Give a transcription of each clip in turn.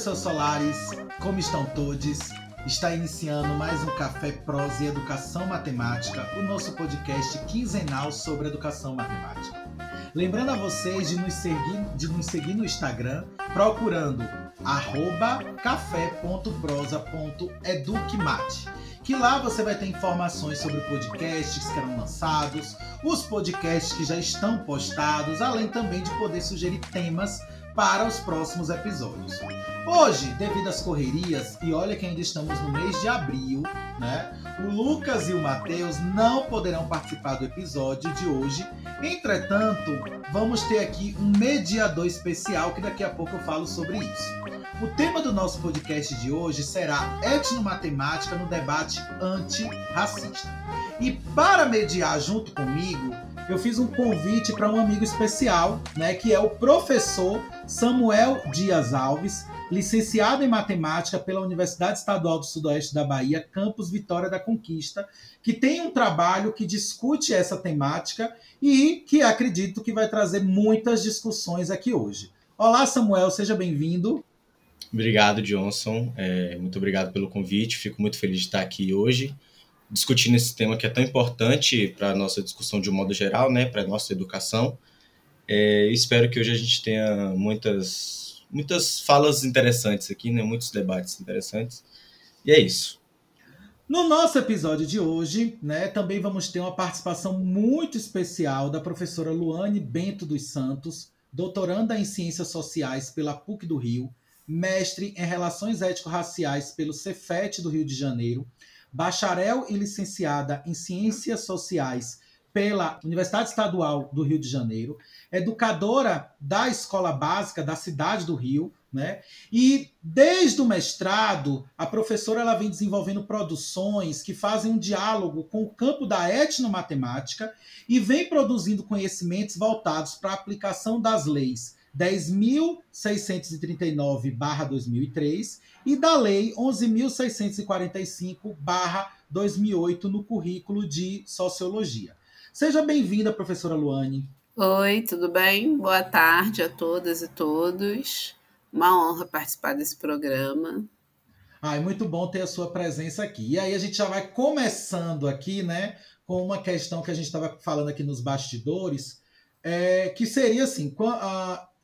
professor Solares, como estão todos? Está iniciando mais um Café Prosa e Educação Matemática, o nosso podcast quinzenal sobre educação matemática. Lembrando a vocês de nos seguir, de nos seguir no Instagram, procurando café.prosa.educmate que lá você vai ter informações sobre podcasts que serão lançados, os podcasts que já estão postados, além também de poder sugerir temas para os próximos episódios. Hoje, devido às correrias, e olha que ainda estamos no mês de abril, né? O Lucas e o Matheus não poderão participar do episódio de hoje. Entretanto, vamos ter aqui um mediador especial que daqui a pouco eu falo sobre isso. O tema do nosso podcast de hoje será etnomatemática no debate antirracista. E para mediar junto comigo, eu fiz um convite para um amigo especial, né, que é o professor Samuel Dias Alves, licenciado em matemática pela Universidade Estadual do Sudoeste da Bahia, campus Vitória da Conquista, que tem um trabalho que discute essa temática e que acredito que vai trazer muitas discussões aqui hoje. Olá, Samuel, seja bem-vindo. Obrigado, Johnson. É, muito obrigado pelo convite. Fico muito feliz de estar aqui hoje discutindo esse tema que é tão importante para a nossa discussão de um modo geral, né, para a nossa educação. É, espero que hoje a gente tenha muitas, muitas falas interessantes aqui, né, muitos debates interessantes. E é isso. No nosso episódio de hoje, né, também vamos ter uma participação muito especial da professora Luane Bento dos Santos, doutoranda em Ciências Sociais pela PUC do Rio, mestre em Relações Étnico-Raciais pelo Cefet do Rio de Janeiro, bacharel e licenciada em Ciências Sociais pela Universidade Estadual do Rio de Janeiro, educadora da Escola Básica da cidade do Rio, né? E desde o mestrado, a professora ela vem desenvolvendo produções que fazem um diálogo com o campo da etnomatemática e vem produzindo conhecimentos voltados para a aplicação das leis 10.639-2003 e da Lei 11.645-2008 no currículo de Sociologia. Seja bem-vinda, professora Luane. Oi, tudo bem? Boa tarde a todas e todos. Uma honra participar desse programa. Ah, é muito bom ter a sua presença aqui. E aí a gente já vai começando aqui, né, com uma questão que a gente estava falando aqui nos bastidores, é, que seria assim,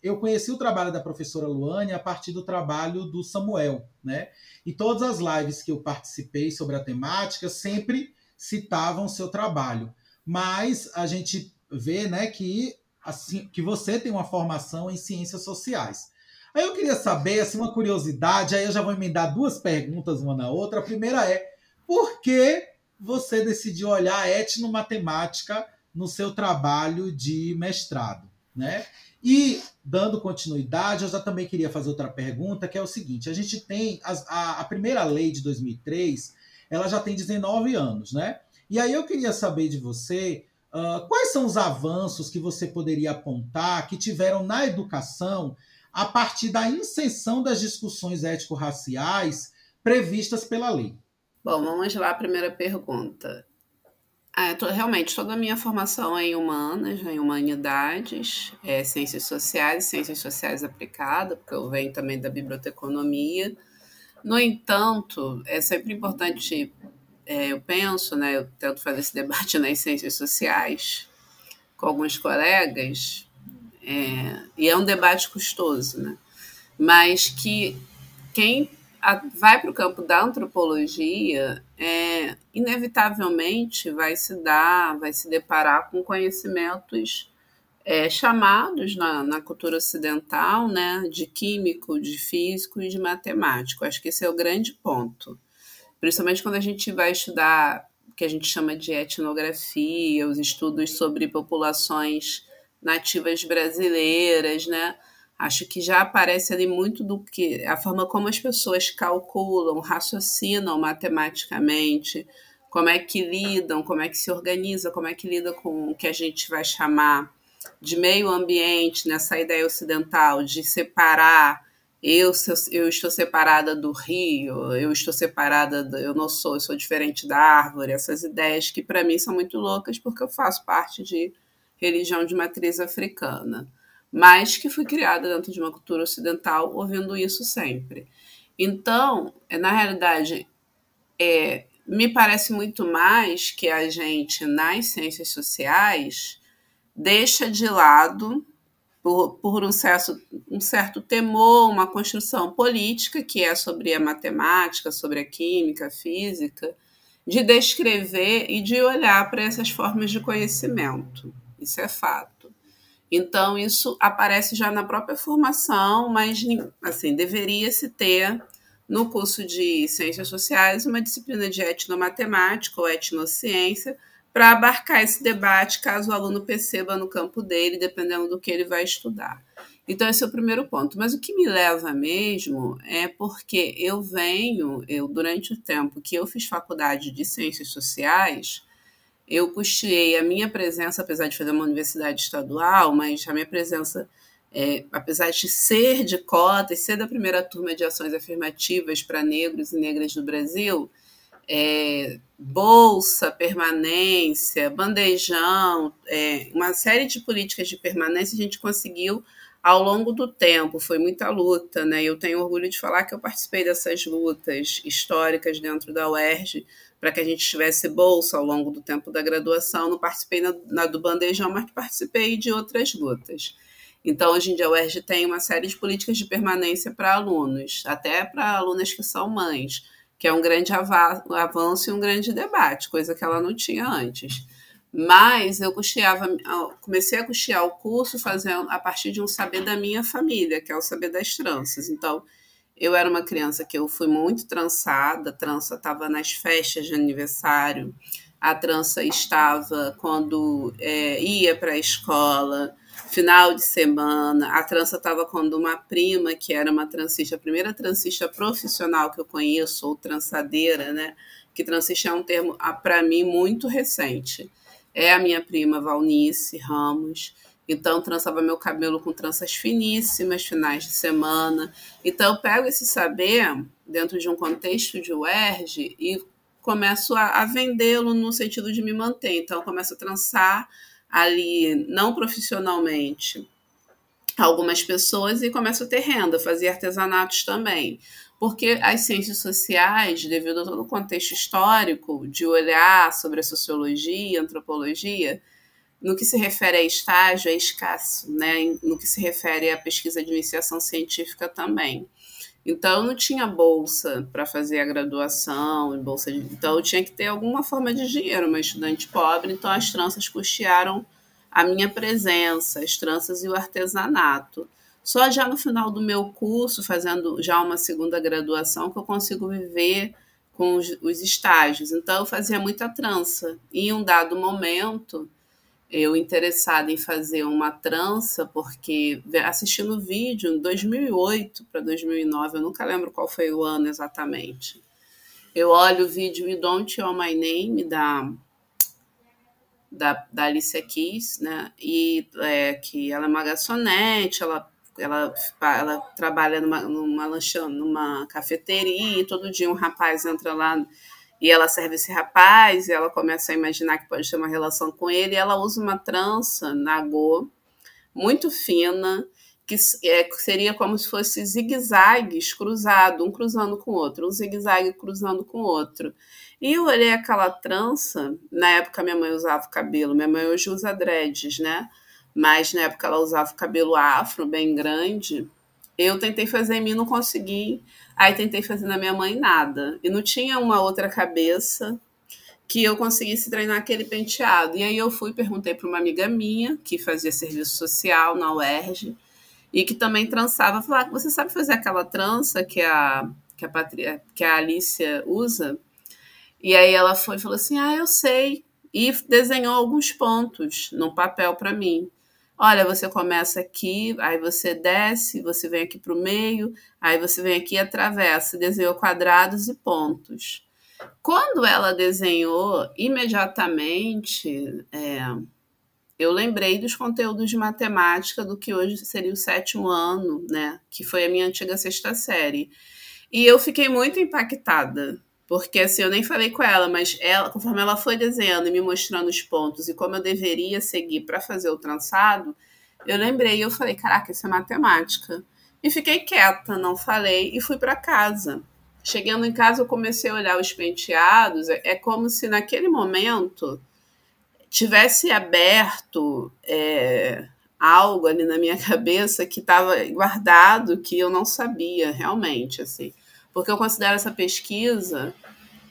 eu conheci o trabalho da professora Luane a partir do trabalho do Samuel, né? E todas as lives que eu participei sobre a temática sempre citavam seu trabalho. Mas a gente vê, né, que assim, que você tem uma formação em ciências sociais. Aí eu queria saber, assim, uma curiosidade, aí eu já vou emendar duas perguntas uma na outra. A primeira é: por que você decidiu olhar a etnomatemática no seu trabalho de mestrado, né? E, dando continuidade, eu já também queria fazer outra pergunta, que é o seguinte: a gente tem a, a primeira lei de 2003, ela já tem 19 anos, né? E aí eu queria saber de você uh, quais são os avanços que você poderia apontar que tiveram na educação a partir da inserção das discussões ético-raciais previstas pela lei. Bom, vamos lá, primeira pergunta. Ah, tô, realmente, toda a minha formação é em humanas, em humanidades, é, ciências sociais, ciências sociais aplicadas, porque eu venho também da biblioteconomia. No entanto, é sempre importante, é, eu penso, né, eu tento fazer esse debate nas ciências sociais com alguns colegas, é, e é um debate custoso, né? mas que quem vai para o campo da antropologia, é, inevitavelmente vai se dar, vai se deparar com conhecimentos é, chamados na, na, cultura ocidental né, de químico, de físico e de matemático. Acho que esse é o grande ponto. Principalmente quando a gente vai estudar o que a gente chama de etnografia, os estudos sobre populações nativas brasileiras, né? Acho que já aparece ali muito do que a forma como as pessoas calculam, raciocinam matematicamente, como é que lidam, como é que se organiza, como é que lida com o que a gente vai chamar de meio ambiente, nessa ideia ocidental de separar eu, eu estou separada do rio, eu estou separada, do, eu não sou, eu sou diferente da árvore, essas ideias que para mim são muito loucas porque eu faço parte de religião de matriz africana. mas que fui criada dentro de uma cultura ocidental ouvindo isso sempre. Então, é, na realidade, é, me parece muito mais que a gente, nas ciências sociais, deixa de lado, por, por um, certo, um certo temor, uma construção política, que é sobre a matemática, sobre a química, a física, de descrever e de olhar para essas formas de conhecimento. Isso é fato. Então, isso aparece já na própria formação, mas assim, deveria se ter no curso de Ciências Sociais uma disciplina de etnomatemática ou etnociência para abarcar esse debate, caso o aluno perceba no campo dele, dependendo do que ele vai estudar. Então, esse é o primeiro ponto. Mas o que me leva mesmo é porque eu venho, eu durante o tempo que eu fiz faculdade de Ciências Sociais, eu custeei a minha presença, apesar de fazer uma universidade estadual, mas a minha presença é, apesar de ser de cota e ser da primeira turma de ações afirmativas para negros e negras do Brasil, é, bolsa, permanência, bandejão, é, uma série de políticas de permanência a gente conseguiu ao longo do tempo. Foi muita luta, né? Eu tenho orgulho de falar que eu participei dessas lutas históricas dentro da UERJ para que a gente tivesse bolsa ao longo do tempo da graduação. Não participei na, na do bandejão, mas participei de outras lutas. Então, hoje em dia, a UERJ tem uma série de políticas de permanência para alunos, até para alunas que são mães, que é um grande avanço e um grande debate, coisa que ela não tinha antes. Mas eu comecei a custear o curso fazendo a partir de um saber da minha família, que é o saber das tranças. Então, eu era uma criança que eu fui muito trançada, a trança estava nas festas de aniversário, a trança estava quando é, ia para a escola, final de semana. A trança estava com uma prima que era uma transista, a primeira transista profissional que eu conheço, ou trançadeira, né? Que transista é um termo, ah, para mim, muito recente. É a minha prima Valnice Ramos. Então, trançava meu cabelo com tranças finíssimas, finais de semana. Então, eu pego esse saber dentro de um contexto de UERJ e começo a, a vendê-lo no sentido de me manter. Então, começo a trançar ali, não profissionalmente, algumas pessoas e começo a ter renda, fazer artesanatos também. Porque as ciências sociais, devido a todo o contexto histórico de olhar sobre a sociologia antropologia, no que se refere a estágio, é escasso, né? no que se refere à pesquisa de iniciação científica também. Então, eu não tinha bolsa para fazer a graduação, bolsa de... então eu tinha que ter alguma forma de dinheiro, uma estudante pobre, então as tranças custearam a minha presença, as tranças e o artesanato. Só já no final do meu curso, fazendo já uma segunda graduação, que eu consigo viver com os, os estágios. Então, eu fazia muita trança. E em um dado momento, eu interessada em fazer uma trança, porque assistindo o vídeo em 2008 para 2009, eu nunca lembro qual foi o ano exatamente. Eu olho o vídeo You Don't Know My Name da, da, da Alicia Keys, né? E é, que ela é uma garçonete, ela, ela, ela trabalha numa, numa, lanchão, numa cafeteria, e todo dia um rapaz entra lá e ela serve esse rapaz, e ela começa a imaginar que pode ter uma relação com ele, ela usa uma trança nagô muito fina, que é, seria como se fosse zigue-zagues cruzado, um cruzando com o outro, um zigue-zague cruzando com o outro. E eu olhei aquela trança, na época minha mãe usava o cabelo, minha mãe hoje usa dreads, né? Mas na época ela usava o cabelo afro, bem grande. Eu tentei fazer em mim, não consegui. Aí tentei fazer na minha mãe nada. E não tinha uma outra cabeça que eu conseguisse treinar aquele penteado. E aí eu fui perguntei para uma amiga minha que fazia serviço social na UERJ e que também trançava. Falei, ah, você sabe fazer aquela trança que a, que a, Patri... que a Alicia usa? E aí ela foi e falou assim, ah, eu sei. E desenhou alguns pontos no papel para mim. Olha, você começa aqui, aí você desce, você vem aqui para o meio, aí você vem aqui e atravessa, desenhou quadrados e pontos. Quando ela desenhou, imediatamente é, eu lembrei dos conteúdos de matemática do que hoje seria o sétimo ano, né? Que foi a minha antiga sexta série. E eu fiquei muito impactada, porque assim, eu nem falei com ela, mas ela, conforme ela foi desenhando e me mostrando os pontos e como eu deveria seguir para fazer o trançado, eu lembrei, eu falei, caraca, isso é matemática. E fiquei quieta, não falei e fui para casa. Chegando em casa, eu comecei a olhar os penteados. É, é como se naquele momento tivesse aberto é, algo ali na minha cabeça que estava guardado que eu não sabia realmente, assim. Porque eu considero essa pesquisa,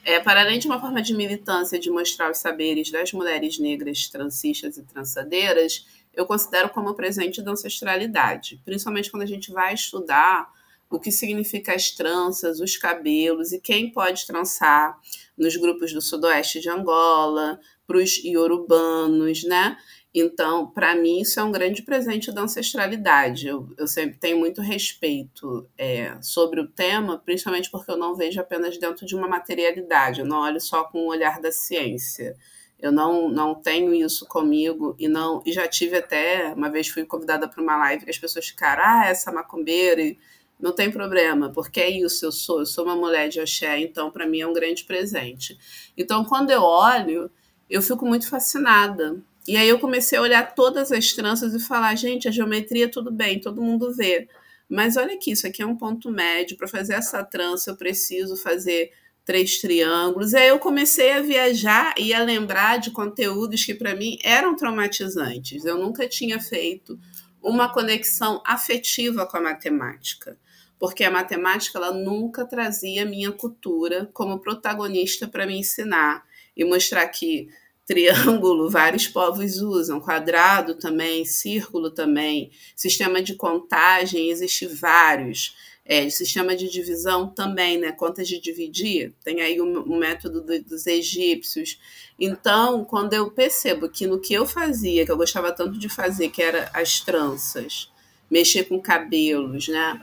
é, para além de uma forma de militância de mostrar os saberes das mulheres negras transistas e trançadeiras, eu considero como presente da ancestralidade, principalmente quando a gente vai estudar o que significa as tranças, os cabelos e quem pode trançar nos grupos do sudoeste de Angola, para os iorubanos, né? Então, para mim, isso é um grande presente da ancestralidade. Eu, eu sempre tenho muito respeito é, sobre o tema, principalmente porque eu não vejo apenas dentro de uma materialidade, eu não olho só com o olhar da ciência. Eu não, não tenho isso comigo e não e já tive até uma vez fui convidada para uma live que as pessoas ficaram ah essa macumbeira e não tem problema porque é isso eu sou eu sou uma mulher de axé então para mim é um grande presente então quando eu olho eu fico muito fascinada e aí eu comecei a olhar todas as tranças e falar, gente, a geometria tudo bem, todo mundo vê. Mas olha aqui, isso aqui é um ponto médio. Para fazer essa trança, eu preciso fazer três triângulos. E aí eu comecei a viajar e a lembrar de conteúdos que para mim eram traumatizantes. Eu nunca tinha feito uma conexão afetiva com a matemática, porque a matemática ela nunca trazia minha cultura como protagonista para me ensinar e mostrar que triângulo, vários povos usam, quadrado também, círculo também, sistema de contagem, existe vários. É, sistema de divisão também, né? Contas de dividir, tem aí o, o método do, dos egípcios. Então, quando eu percebo que no que eu fazia, que eu gostava tanto de fazer, que era as tranças, mexer com cabelos, né?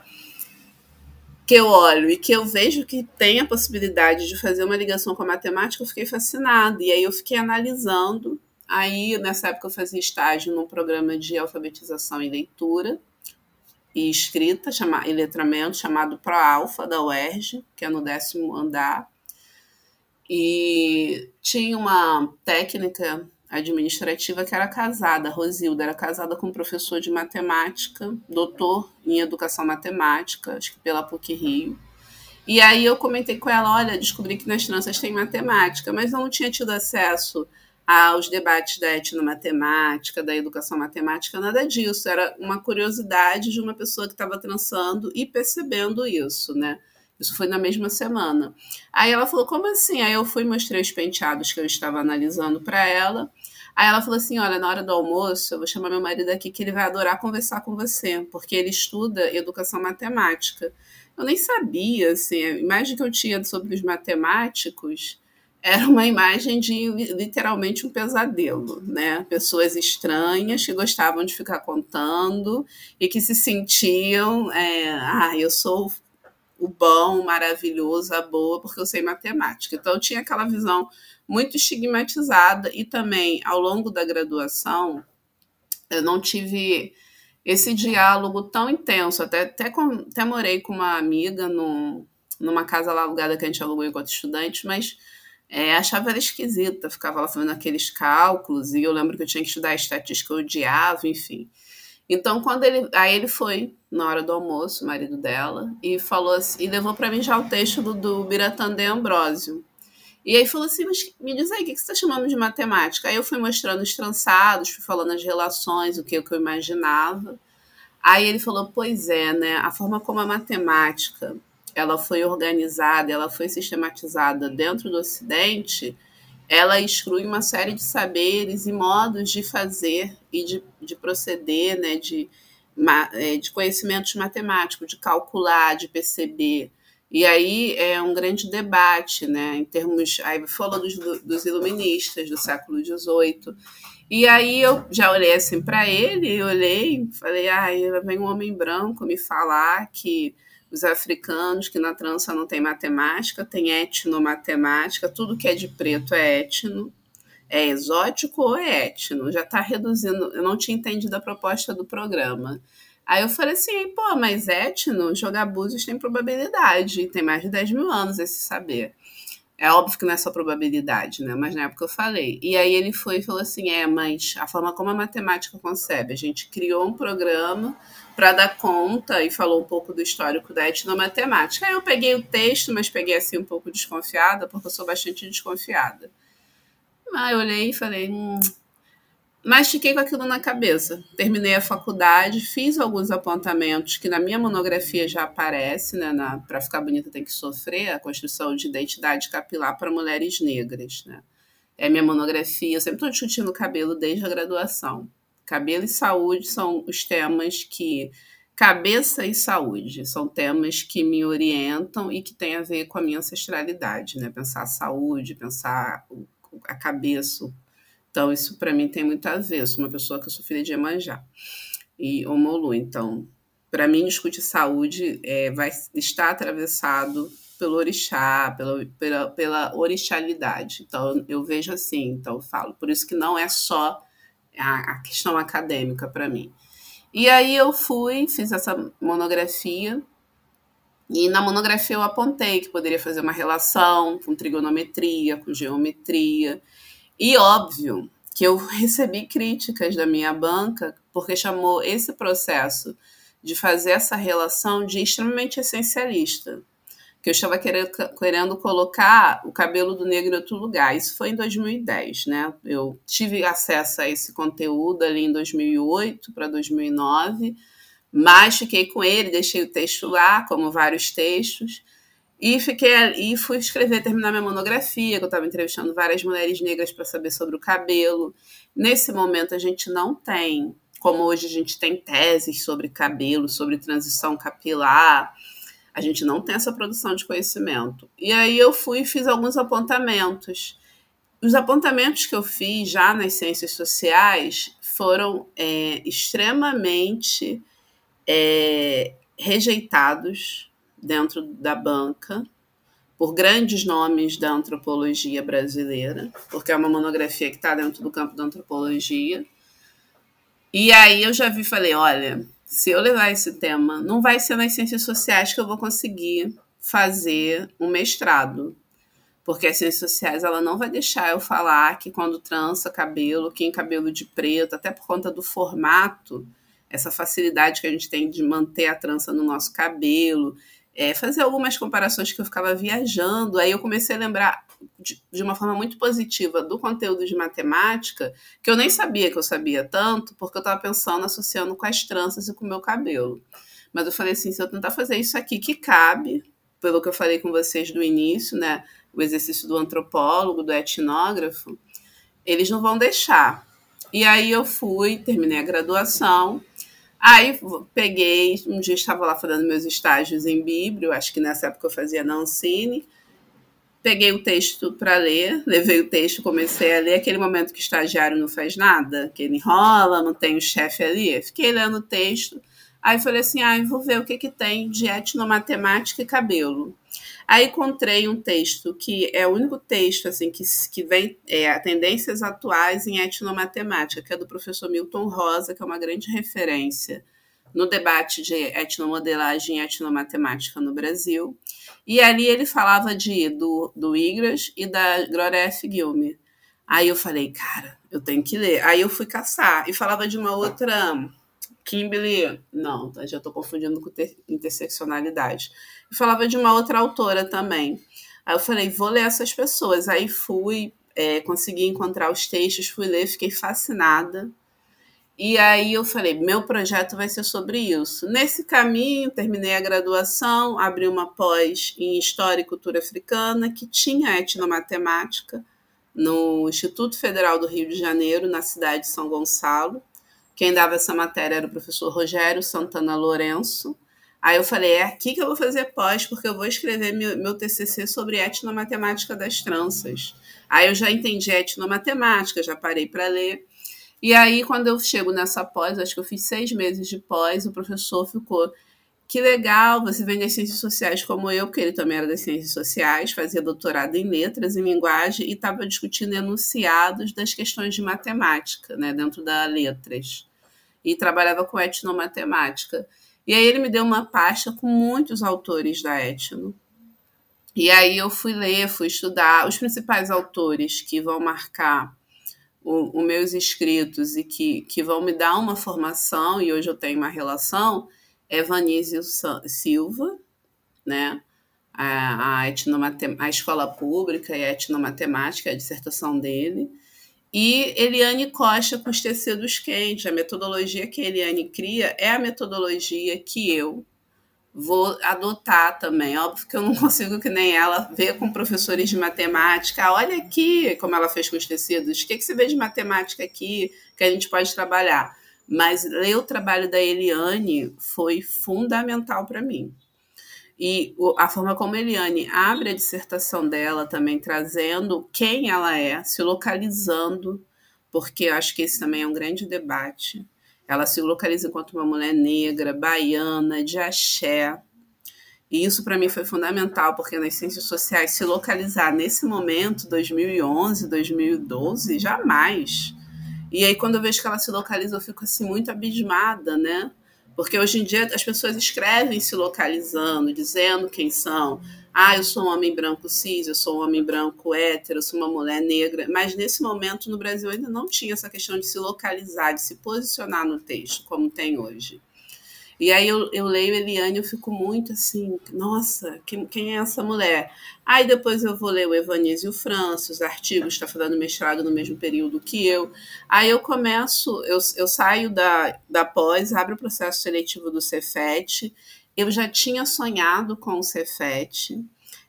Que eu olho e que eu vejo que tem a possibilidade de fazer uma ligação com a matemática, eu fiquei fascinada. E aí eu fiquei analisando. Aí, nessa época, eu fazia estágio num programa de alfabetização e leitura e escrita, chama, e letramento, chamado ProAlfa, da UERJ, que é no décimo andar. E tinha uma técnica administrativa que era casada, Rosilda era casada com um professor de matemática, doutor em educação matemática, acho que pela PUC Rio. E aí eu comentei com ela, olha, descobri que nas tranças tem matemática, mas eu não tinha tido acesso aos debates da etnomatemática, da educação matemática, nada disso. Era uma curiosidade de uma pessoa que estava trançando e percebendo isso, né? Isso foi na mesma semana. Aí ela falou: como assim? Aí eu fui mostrei os penteados que eu estava analisando para ela. Aí ela falou assim: olha, na hora do almoço, eu vou chamar meu marido aqui que ele vai adorar conversar com você, porque ele estuda educação matemática. Eu nem sabia, assim, a imagem que eu tinha sobre os matemáticos era uma imagem de literalmente um pesadelo, né? Pessoas estranhas que gostavam de ficar contando e que se sentiam, é, ah, eu sou o bom, o maravilhoso, a boa, porque eu sei matemática. Então eu tinha aquela visão muito estigmatizada e também ao longo da graduação eu não tive esse diálogo tão intenso. Até, até, com, até morei com uma amiga no, numa casa lá alugada que a gente alugou enquanto estudante, mas é, achava ela esquisita, ficava lá fazendo aqueles cálculos, e eu lembro que eu tinha que estudar estatística, eu odiava, enfim. Então, quando ele. Aí ele foi na hora do almoço, o marido dela, e falou assim, e levou para mim já o texto do, do Biratã de Ambrósio. E aí falou assim, mas me diz aí, o que você está chamando de matemática? Aí eu fui mostrando os trançados, fui falando as relações, o que, o que eu imaginava. Aí ele falou, pois é, né? A forma como a matemática ela foi organizada, ela foi sistematizada dentro do Ocidente, ela exclui uma série de saberes e modos de fazer e de, de proceder, né, de, é, de conhecimentos matemáticos, de calcular, de perceber. E aí é um grande debate, né, em termos. Aí falou dos, dos iluministas do século XVIII. E aí eu já olhei assim para ele, olhei, falei, ah, vem um homem branco me falar que os africanos, que na trança não tem matemática, tem etnomatemática, tudo que é de preto é etno, é exótico ou é etno, já está reduzindo, eu não tinha entendido a proposta do programa. Aí eu falei assim, pô, mas etno, jogar búzios tem probabilidade, tem mais de 10 mil anos esse saber. É óbvio que não é só probabilidade, né? Mas na época eu falei. E aí ele foi e falou assim: é, mas a forma como a matemática concebe, a gente criou um programa para dar conta e falou um pouco do histórico da etnomatemática. Aí eu peguei o texto, mas peguei assim um pouco desconfiada, porque eu sou bastante desconfiada. Aí eu olhei e falei, hum, mas fiquei com aquilo na cabeça. Terminei a faculdade, fiz alguns apontamentos que na minha monografia já aparece, né? Para ficar bonita tem que sofrer a construção de identidade capilar para mulheres negras, né? É minha monografia, eu sempre estou discutindo cabelo desde a graduação. Cabelo e saúde são os temas que cabeça e saúde são temas que me orientam e que têm a ver com a minha ancestralidade, né? Pensar a saúde, pensar a cabeça, então, isso para mim tem muito a ver. Eu sou uma pessoa que eu sou filha de Emanjá e Omolu. Então, para mim, discutir saúde é, vai estar atravessado pelo orixá, pela, pela, pela orixalidade. Então, eu vejo assim, então eu falo. Por isso que não é só a, a questão acadêmica para mim. E aí eu fui, fiz essa monografia, e na monografia eu apontei que poderia fazer uma relação com trigonometria, com geometria, e óbvio que eu recebi críticas da minha banca porque chamou esse processo de fazer essa relação de extremamente essencialista. Que eu estava querendo, querendo colocar o cabelo do negro em outro lugar. Isso foi em 2010, né? Eu tive acesso a esse conteúdo ali em 2008 para 2009, mas fiquei com ele, deixei o texto lá, como vários textos, e fiquei e fui escrever, terminar minha monografia, que eu estava entrevistando várias mulheres negras para saber sobre o cabelo. Nesse momento a gente não tem, como hoje a gente tem teses sobre cabelo, sobre transição capilar, a gente não tem essa produção de conhecimento. E aí eu fui e fiz alguns apontamentos. Os apontamentos que eu fiz já nas ciências sociais foram é, extremamente é, rejeitados dentro da banca por grandes nomes da antropologia brasileira, porque é uma monografia que está dentro do campo da antropologia. E aí eu já vi e falei, olha, se eu levar esse tema, não vai ser nas ciências sociais que eu vou conseguir fazer um mestrado. Porque as ciências sociais ela não vai deixar eu falar que quando trança cabelo, quem cabelo de preto, até por conta do formato, essa facilidade que a gente tem de manter a trança no nosso cabelo, é, fazer algumas comparações que eu ficava viajando. Aí eu comecei a lembrar de, de, uma forma muito positiva do conteúdo de matemática, que eu nem sabia que eu sabia tanto, porque eu estava pensando, associando com as tranças e com o meu cabelo. Mas eu falei assim: se eu tentar fazer isso aqui que cabe, pelo que eu falei com vocês do início, né? O exercício do antropólogo, do etnógrafo, eles não vão deixar. E aí eu fui, terminei a graduação Aí peguei, um dia estava lá fazendo meus estágios em Bíblia, acho que nessa época eu fazia na Ancine. Peguei o texto para ler, levei o texto, comecei a ler. Aquele momento que o estagiário não faz nada, que ele enrola, não tem o chefe ali. Fiquei lendo o texto. Aí falei assim: ah, vou ver o que, que tem de etnomatemática e cabelo. Aí encontrei um texto que é o único texto assim que, que vem é, tendências atuais em etnomatemática, que é do professor Milton Rosa, que é uma grande referência no debate de etnomodelagem e etnomatemática no Brasil. E ali ele falava de do, do Igras e da Gloria F. Gilme. Aí eu falei, cara, eu tenho que ler. Aí eu fui caçar e falava de uma outra Kimberly, não, tá, já estou confundindo com interseccionalidade. Falava de uma outra autora também. Aí eu falei, vou ler essas pessoas. Aí fui, é, consegui encontrar os textos, fui ler, fiquei fascinada. E aí eu falei, meu projeto vai ser sobre isso. Nesse caminho, terminei a graduação, abri uma pós em História e Cultura Africana, que tinha etnomatemática, no Instituto Federal do Rio de Janeiro, na cidade de São Gonçalo. Quem dava essa matéria era o professor Rogério Santana Lourenço. Aí eu falei, é aqui que eu vou fazer pós, porque eu vou escrever meu, meu TCC sobre etnomatemática das tranças. Aí eu já entendi etnomatemática, já parei para ler. E aí, quando eu chego nessa pós, acho que eu fiz seis meses de pós, o professor ficou, que legal, você vem das ciências sociais como eu, porque ele também era das ciências sociais, fazia doutorado em letras, em linguagem, e estava discutindo enunciados das questões de matemática, né, dentro da letras. E trabalhava com etnomatemática. E aí ele me deu uma pasta com muitos autores da etno. E aí eu fui ler, fui estudar os principais autores que vão marcar os meus escritos e que, que vão me dar uma formação, e hoje eu tenho uma relação, é Vanísio Silva, né? A, a, a escola pública e a etnomatemática, a dissertação dele, e Eliane Costa com os tecidos quentes. A metodologia que a Eliane cria é a metodologia que eu vou adotar também. Óbvio que eu não consigo, que nem ela, ver com professores de matemática. Olha aqui como ela fez com os tecidos. O que, que você vê de matemática aqui que a gente pode trabalhar? Mas ler o trabalho da Eliane foi fundamental para mim. E a forma como a Eliane abre a dissertação dela também, trazendo quem ela é, se localizando, porque eu acho que esse também é um grande debate ela se localiza enquanto uma mulher negra, baiana, de axé. E isso para mim foi fundamental, porque nas ciências sociais se localizar nesse momento, 2011, 2012, jamais. E aí quando eu vejo que ela se localiza, eu fico assim muito abismada, né? Porque hoje em dia as pessoas escrevem se localizando, dizendo quem são. Ah, eu sou um homem branco cis, eu sou um homem branco hétero, eu sou uma mulher negra. Mas nesse momento no Brasil ainda não tinha essa questão de se localizar, de se posicionar no texto, como tem hoje. E aí eu, eu leio Eliane e eu fico muito assim, nossa, quem, quem é essa mulher? Aí depois eu vou ler o Evanísio França, os artigos, está fazendo mestrado no mesmo período que eu. Aí eu começo, eu, eu saio da, da pós, abro o processo seletivo do Cefet, eu já tinha sonhado com o Cefet,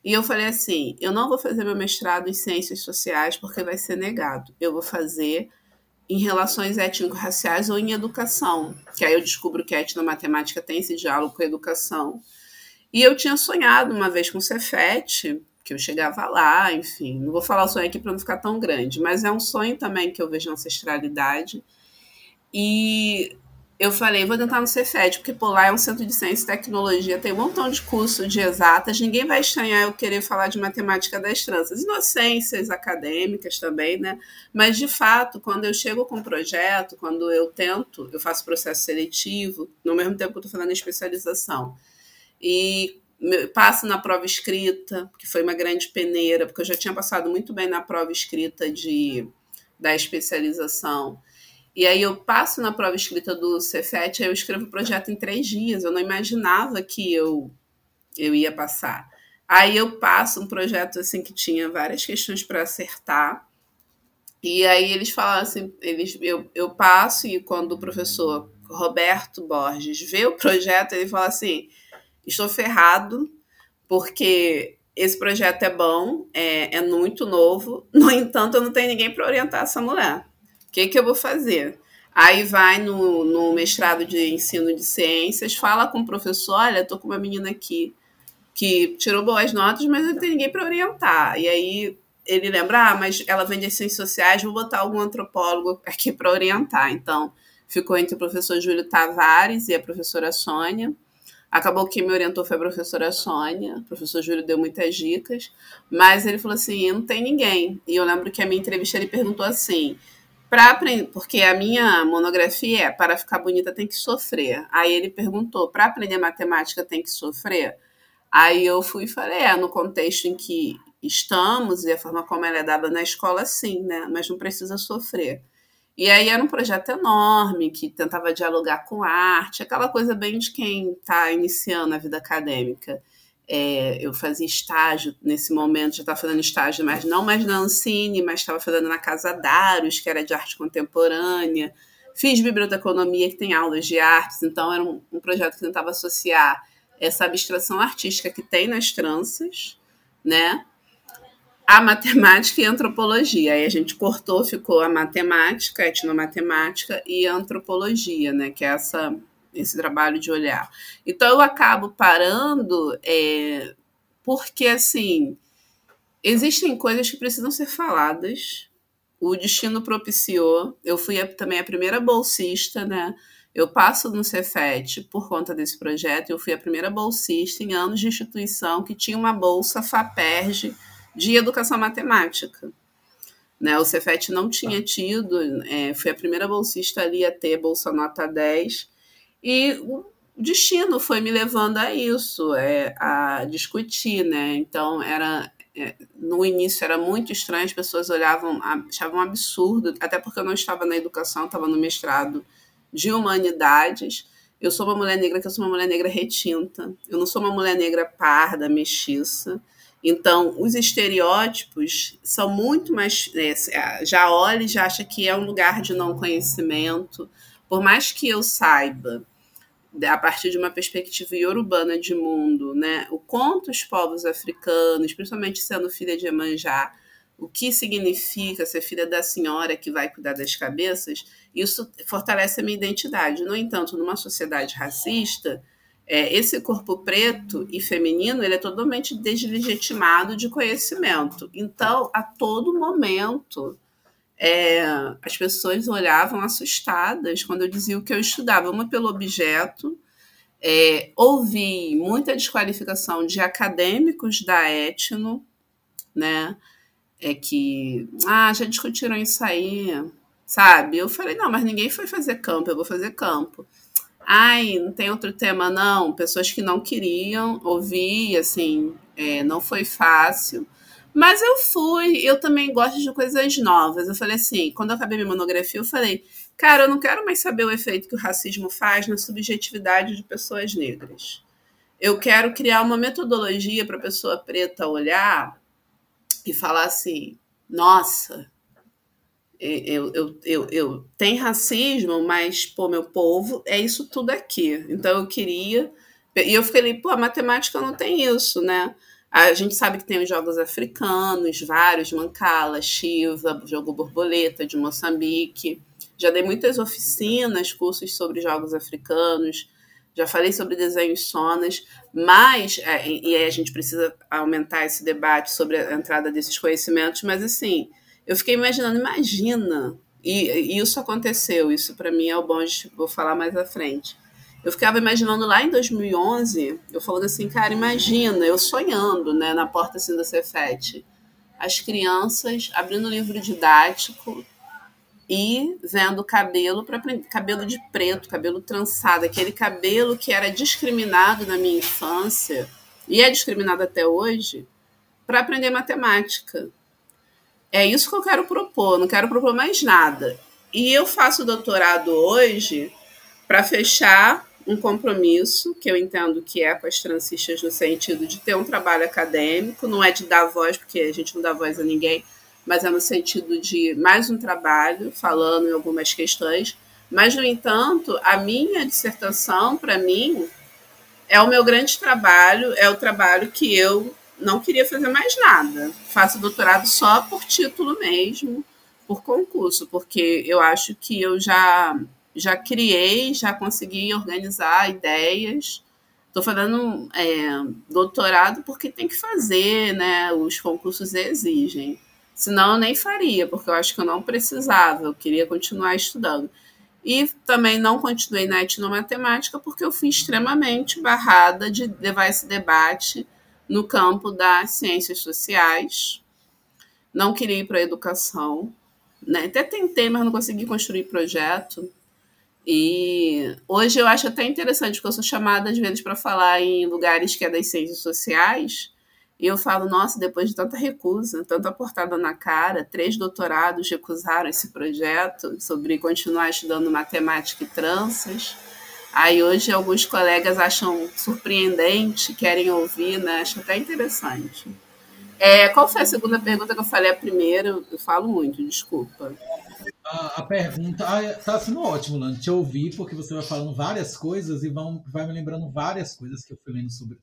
e eu falei assim, eu não vou fazer meu mestrado em ciências sociais porque vai ser negado. Eu vou fazer em relações étnico-raciais ou em educação, que aí eu descubro que a etnomatemática tem esse diálogo com a educação. E eu tinha sonhado uma vez com o Cefet, que eu chegava lá, enfim, não vou falar o sonho aqui para não ficar tão grande, mas é um sonho também que eu vejo na ancestralidade. E eu falei, vou tentar no Cefet, porque por lá é um centro de ciência e tecnologia, tem um montão de curso de exatas, ninguém vai estranhar eu querer falar de matemática das tranças, inocências acadêmicas também, né? Mas, de fato, quando eu chego com um projeto, quando eu tento, eu faço processo seletivo, no mesmo tempo que eu estou fazendo especialização, e passo na prova escrita, que foi uma grande peneira, porque eu já tinha passado muito bem na prova escrita de, da especialização, e aí eu passo na prova escrita do Cefet, aí eu escrevo o projeto em três dias. Eu não imaginava que eu, eu ia passar. Aí eu passo um projeto assim que tinha várias questões para acertar. E aí eles falaram assim, eles, eu, eu passo e quando o professor Roberto Borges vê o projeto, ele fala assim, estou ferrado, porque esse projeto é bom, é, é muito novo, no entanto, eu não tenho ninguém para orientar essa mulher que, que eu vou fazer? Aí vai no, no mestrado de ensino de ciências, fala com o professor, olha, tô com uma menina aqui que tirou boas notas, mas não tem ninguém para orientar. E aí ele lembra, ah, mas ela vem de ciências sociais, vou botar algum antropólogo aqui para orientar. Então, ficou entre o professor Júlio Tavares e a professora Sônia. Acabou que me orientou foi a professora Sônia, o professor Júlio deu muitas dicas, mas ele falou assim, não tem ninguém. E eu lembro que a minha entrevista ele perguntou assim, para aprender, porque a minha monografia é para ficar bonita tem que sofrer. Aí ele perguntou: para aprender matemática tem que sofrer? Aí eu fui e falei: é, no contexto em que estamos e a forma como ela é dada na escola, sim, né? Mas não precisa sofrer. E aí era um projeto enorme que tentava dialogar com arte, aquela coisa bem de quem está iniciando a vida acadêmica. É, eu fazia estágio nesse momento, já estava fazendo estágio, mas não mais na Ancine, mas estava fazendo na Casa Daros, que era de arte contemporânea. Fiz biblioteconomia, que tem aulas de artes, então era um, um projeto que tentava associar essa abstração artística que tem nas tranças, né? A matemática e a antropologia. Aí a gente cortou, ficou a matemática, a etnomatemática e a antropologia, né? Que é essa esse trabalho de olhar. Então eu acabo parando é, porque assim existem coisas que precisam ser faladas. O destino propiciou. Eu fui também a primeira bolsista, né? Eu passo no Cefet por conta desse projeto. Eu fui a primeira bolsista em anos de instituição que tinha uma bolsa FAPERJ de educação matemática. Né, o Cefet não tinha tido, é, fui a primeira bolsista ali a ter bolsa nota 10, e o destino foi me levando a isso, é, a discutir, né? Então era é, no início era muito estranho, as pessoas olhavam, achavam um absurdo, até porque eu não estava na educação, estava no mestrado de humanidades. Eu sou uma mulher negra que eu sou uma mulher negra retinta. Eu não sou uma mulher negra parda, mestiça. Então, os estereótipos são muito mais. É, já olha e já acha que é um lugar de não conhecimento. Por mais que eu saiba a partir de uma perspectiva urbana de mundo, né? O quanto os povos africanos, principalmente sendo filha de Emanjá, o que significa ser filha da senhora que vai cuidar das cabeças, isso fortalece a minha identidade. No entanto, numa sociedade racista, é, esse corpo preto e feminino ele é totalmente deslegitimado de conhecimento. Então, a todo momento, é, as pessoas olhavam assustadas quando eu dizia o que eu estudava, uma pelo objeto. É, ouvi muita desqualificação de acadêmicos da etno, né? É que, ah, já discutiram isso aí, sabe? Eu falei, não, mas ninguém foi fazer campo, eu vou fazer campo. Ai, não tem outro tema, não. Pessoas que não queriam ouvir, assim, é, não foi fácil. Mas eu fui, eu também gosto de coisas novas. Eu falei assim, quando eu acabei minha monografia, eu falei, cara, eu não quero mais saber o efeito que o racismo faz na subjetividade de pessoas negras. Eu quero criar uma metodologia para a pessoa preta olhar e falar assim: nossa, eu, eu, eu, eu tem racismo, mas, pô, meu povo, é isso tudo aqui. Então eu queria. E eu fiquei pô, a matemática não tem isso, né? A gente sabe que tem os jogos africanos, vários, Mancala, Shiva, jogo borboleta de Moçambique. Já dei muitas oficinas, cursos sobre jogos africanos, já falei sobre desenhos sonas, mas, é, e aí a gente precisa aumentar esse debate sobre a entrada desses conhecimentos, mas assim, eu fiquei imaginando, imagina, e, e isso aconteceu, isso para mim é o bom, vou falar mais à frente eu ficava imaginando lá em 2011, eu falando assim, cara, imagina, eu sonhando, né, na porta assim da Cefete, as crianças abrindo livro didático e vendo cabelo para cabelo de preto, cabelo trançado, aquele cabelo que era discriminado na minha infância e é discriminado até hoje, para aprender matemática. É isso que eu quero propor, não quero propor mais nada. E eu faço doutorado hoje para fechar um compromisso, que eu entendo que é com as transistas no sentido de ter um trabalho acadêmico, não é de dar voz, porque a gente não dá voz a ninguém, mas é no sentido de mais um trabalho, falando em algumas questões. Mas, no entanto, a minha dissertação, para mim, é o meu grande trabalho, é o trabalho que eu não queria fazer mais nada. Faço doutorado só por título mesmo, por concurso, porque eu acho que eu já já criei, já consegui organizar ideias. Estou fazendo é, doutorado porque tem que fazer, né? Os concursos exigem. Senão eu nem faria, porque eu acho que eu não precisava, eu queria continuar estudando. E também não continuei na etnomatemática porque eu fui extremamente barrada de levar esse debate no campo das ciências sociais. Não queria ir para a educação. Né? Até tentei, mas não consegui construir projeto. E hoje eu acho até interessante, porque eu sou chamada às vezes para falar em lugares que é das ciências sociais, e eu falo, nossa, depois de tanta recusa, tanta portada na cara, três doutorados recusaram esse projeto sobre continuar estudando matemática e tranças. Aí hoje alguns colegas acham surpreendente, querem ouvir, né? Acho até interessante. É, qual foi a segunda pergunta que eu falei? A primeira, eu falo muito, desculpa a, a pergunta. Ah, tá sendo ótimo, Lando, te ouvir, porque você vai falando várias coisas e vão, vai me lembrando várias coisas que eu fui lendo sobre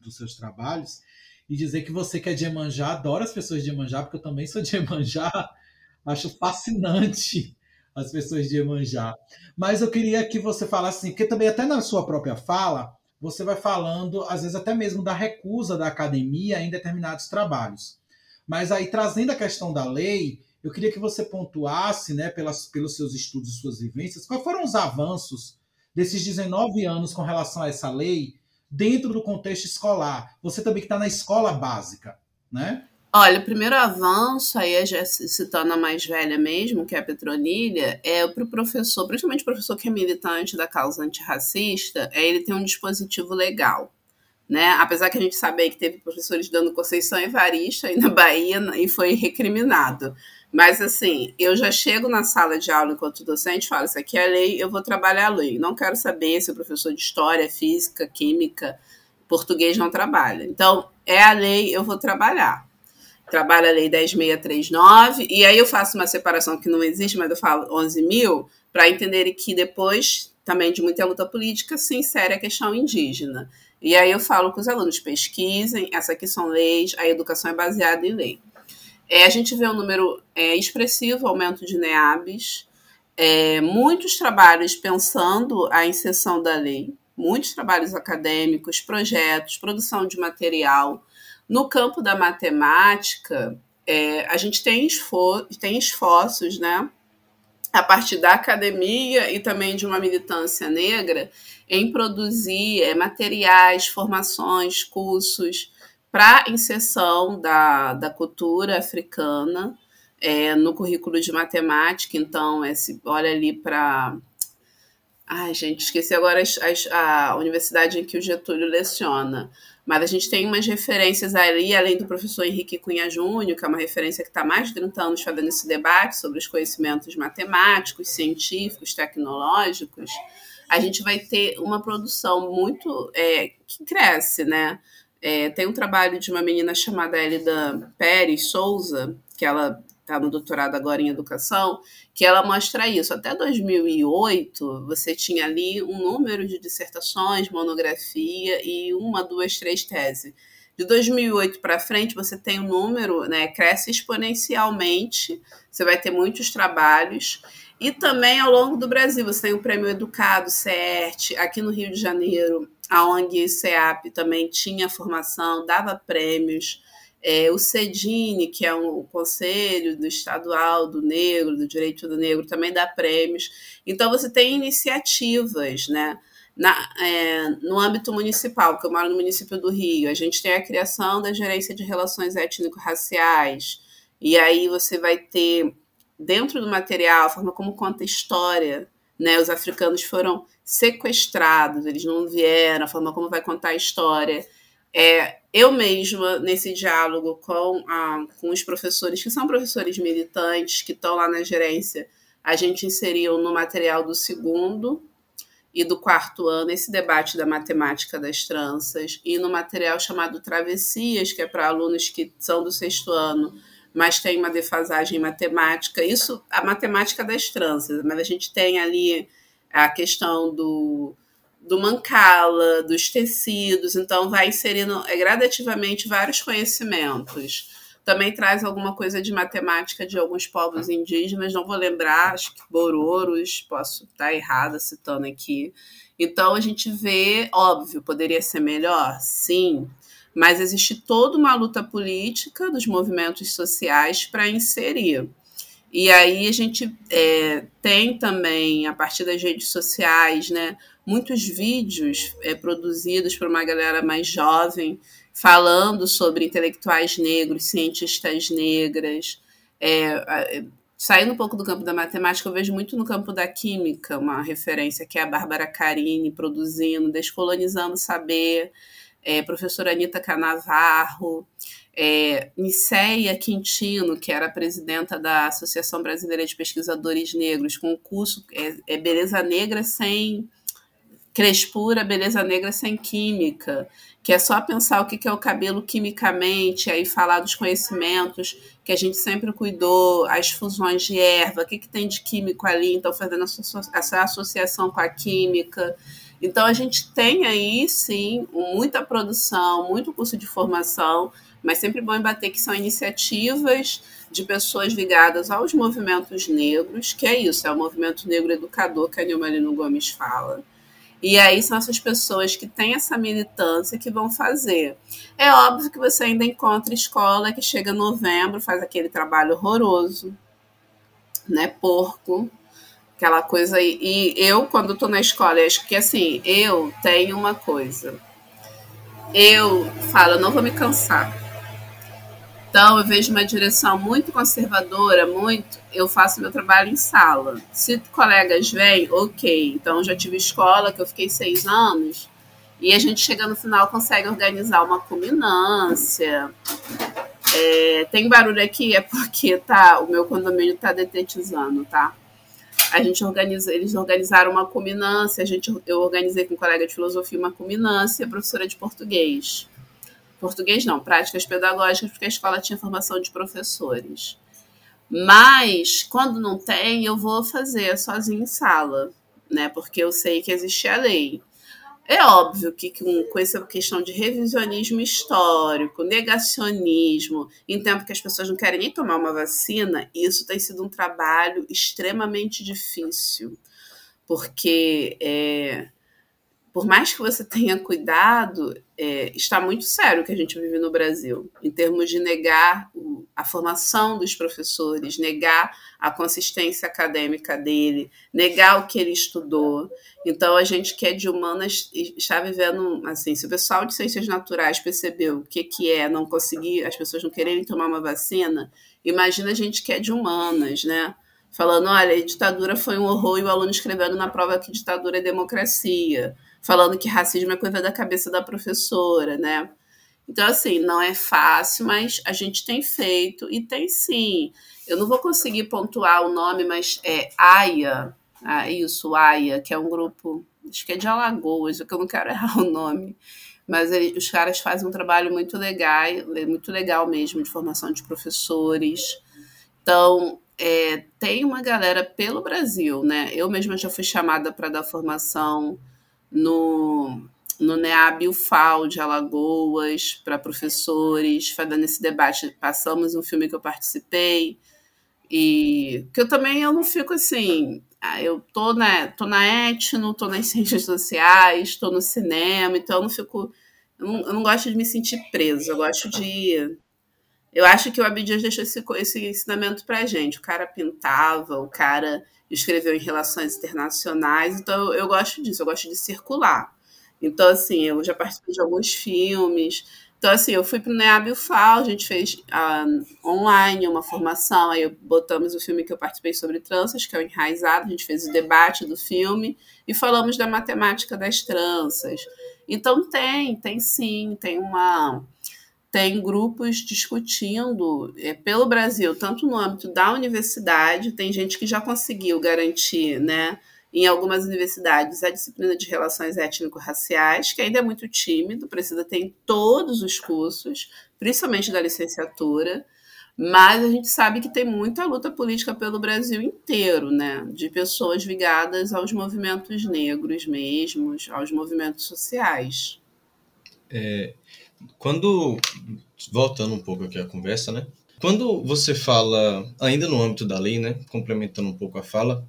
dos seus trabalhos. E dizer que você que é de Emanjá, adora as pessoas de Emanjá, porque eu também sou de Emanjá. Acho fascinante as pessoas de Emanjá. Mas eu queria que você falasse assim, porque também até na sua própria fala, você vai falando, às vezes até mesmo da recusa da academia em determinados trabalhos. Mas aí, trazendo a questão da lei, eu queria que você pontuasse, né, pelas, pelos seus estudos e suas vivências, quais foram os avanços desses 19 anos com relação a essa lei dentro do contexto escolar. Você também que está na escola básica, né? Olha, o primeiro avanço, aí já citando a mais velha mesmo, que é a Petronilha, é para o professor, principalmente o professor que é militante da causa antirracista, é ele tem um dispositivo legal. Né? Apesar que a gente sabe que teve professores dando Conceição Evarista aí na Bahia e foi recriminado. Mas assim, eu já chego na sala de aula enquanto docente falo: Isso aqui é lei, eu vou trabalhar a lei. Não quero saber se o professor de história, física, química, português não trabalha. Então, é a lei, eu vou trabalhar trabalho a lei 10639, e aí eu faço uma separação que não existe, mas eu falo 11 mil, para entenderem que depois, também de muita luta política, se insere a questão indígena. E aí eu falo com os alunos, pesquisem, essas aqui são leis, a educação é baseada em lei. É, a gente vê um número é, expressivo, aumento de NEABs, é, muitos trabalhos pensando a inserção da lei, muitos trabalhos acadêmicos, projetos, produção de material, no campo da matemática, é, a gente tem, esfor tem esforços, né, a partir da academia e também de uma militância negra, em produzir é, materiais, formações, cursos para inserção da, da cultura africana é, no currículo de matemática. Então, esse, olha ali para. Ai, gente, esqueci agora a, a universidade em que o Getúlio leciona. Mas a gente tem umas referências ali, além do professor Henrique Cunha Júnior, que é uma referência que está mais de 30 anos fazendo esse debate sobre os conhecimentos matemáticos, científicos, tecnológicos, a gente vai ter uma produção muito é, que cresce, né? É, tem um trabalho de uma menina chamada Elida Pérez Souza, que ela está no doutorado agora em educação, que ela mostra isso. Até 2008, você tinha ali um número de dissertações, monografia e uma, duas, três teses. De 2008 para frente, você tem um número, né, cresce exponencialmente, você vai ter muitos trabalhos. E também ao longo do Brasil, você tem o Prêmio Educado, CERT, aqui no Rio de Janeiro, a ONG CEAP também tinha formação, dava prêmios. É, o CEDINE, que é um, o Conselho do Estadual do Negro, do Direito do Negro, também dá prêmios. Então, você tem iniciativas, né? Na, é, no âmbito municipal, que eu moro no município do Rio, a gente tem a criação da Gerência de Relações Étnico-Raciais, e aí você vai ter, dentro do material, a forma como conta a história, né? Os africanos foram sequestrados, eles não vieram, a forma como vai contar a história. É, eu mesma, nesse diálogo com, a, com os professores, que são professores militantes, que estão lá na gerência, a gente inseriu no material do segundo e do quarto ano esse debate da matemática das tranças, e no material chamado Travessias, que é para alunos que são do sexto ano, mas tem uma defasagem matemática. Isso, a matemática das tranças, mas a gente tem ali a questão do do mancala, dos tecidos, então vai inserindo é, gradativamente vários conhecimentos. Também traz alguma coisa de matemática de alguns povos indígenas, não vou lembrar, acho que Bororos, posso estar errada citando aqui. Então a gente vê, óbvio, poderia ser melhor? Sim, mas existe toda uma luta política dos movimentos sociais para inserir. E aí a gente é, tem também, a partir das redes sociais, né, muitos vídeos é, produzidos por uma galera mais jovem falando sobre intelectuais negros, cientistas negras. É, saindo um pouco do campo da matemática, eu vejo muito no campo da química uma referência que é a Bárbara Carini produzindo, descolonizando saber, é, professora Anitta Canavarro, é, Niceia Quintino, que era presidenta da Associação Brasileira de Pesquisadores Negros, com o curso é, é Beleza Negra sem crespura, beleza negra sem química, que é só pensar o que é o cabelo quimicamente, aí falar dos conhecimentos que a gente sempre cuidou, as fusões de erva, o que, que tem de químico ali, então fazendo essa associação com a química. Então a gente tem aí sim muita produção, muito curso de formação, mas sempre bom embater que são iniciativas de pessoas ligadas aos movimentos negros, que é isso, é o movimento negro educador que a Nilma Lino Gomes fala e aí são essas pessoas que têm essa militância que vão fazer. É óbvio que você ainda encontra escola que chega novembro, faz aquele trabalho horroroso, né, porco, aquela coisa aí. E eu, quando estou na escola, acho que assim, eu tenho uma coisa. Eu falo, não vou me cansar. Então, eu vejo uma direção muito conservadora, muito. Eu faço meu trabalho em sala. Se colegas vêm, ok. Então, já tive escola que eu fiquei seis anos e a gente chega no final consegue organizar uma culminância. É, tem barulho aqui, é porque tá, o meu condomínio está detetizando, tá? A gente organiza, eles organizaram uma culminância, a gente, eu organizei com um colega de filosofia uma culminância, professora de português português não, práticas pedagógicas, porque a escola tinha formação de professores. Mas, quando não tem, eu vou fazer sozinho em sala, né? Porque eu sei que existe a lei. É óbvio que com, com essa questão de revisionismo histórico, negacionismo, em tempo que as pessoas não querem nem tomar uma vacina, isso tem sido um trabalho extremamente difícil, porque é, por mais que você tenha cuidado, é, está muito sério o que a gente vive no Brasil, em termos de negar a formação dos professores, negar a consistência acadêmica dele, negar o que ele estudou. Então, a gente que é de humanas está vivendo, assim, se o pessoal de ciências naturais percebeu o que, que é não conseguir, as pessoas não quererem tomar uma vacina, imagina a gente que é de humanas, né? Falando, olha, a ditadura foi um horror e o aluno escrevendo na prova que ditadura é democracia falando que racismo é coisa da cabeça da professora, né? Então, assim, não é fácil, mas a gente tem feito e tem sim. Eu não vou conseguir pontuar o nome, mas é AIA, ah, isso, AIA, que é um grupo, acho que é de Alagoas, que eu não quero errar o nome, mas ele, os caras fazem um trabalho muito legal, muito legal mesmo, de formação de professores. Então, é, tem uma galera pelo Brasil, né? Eu mesma já fui chamada para dar formação no, no NEAB UFAL de Alagoas, para professores, fazendo esse debate. Passamos um filme que eu participei, e que eu também eu não fico assim. Ah, eu tô na, tô na etno, tô nas ciências sociais, tô no cinema, então eu não fico. Eu não, eu não gosto de me sentir preso, eu gosto de. Eu acho que o Abdias deixou esse, esse ensinamento pra gente. O cara pintava, o cara escreveu em relações internacionais, então eu, eu gosto disso, eu gosto de circular. Então, assim, eu já participei de alguns filmes. Então, assim, eu fui para o NEAB UFAL, a gente fez uh, online uma formação, aí botamos o filme que eu participei sobre tranças, que é o Enraizado, a gente fez o debate do filme e falamos da matemática das tranças. Então, tem, tem sim, tem uma tem grupos discutindo é, pelo Brasil, tanto no âmbito da universidade, tem gente que já conseguiu garantir, né, em algumas universidades, a disciplina de relações étnico-raciais, que ainda é muito tímido, precisa ter em todos os cursos, principalmente da licenciatura, mas a gente sabe que tem muita luta política pelo Brasil inteiro, né, de pessoas ligadas aos movimentos negros mesmos, aos movimentos sociais. É, quando. Voltando um pouco aqui a conversa, né? Quando você fala, ainda no âmbito da lei, né? Complementando um pouco a fala,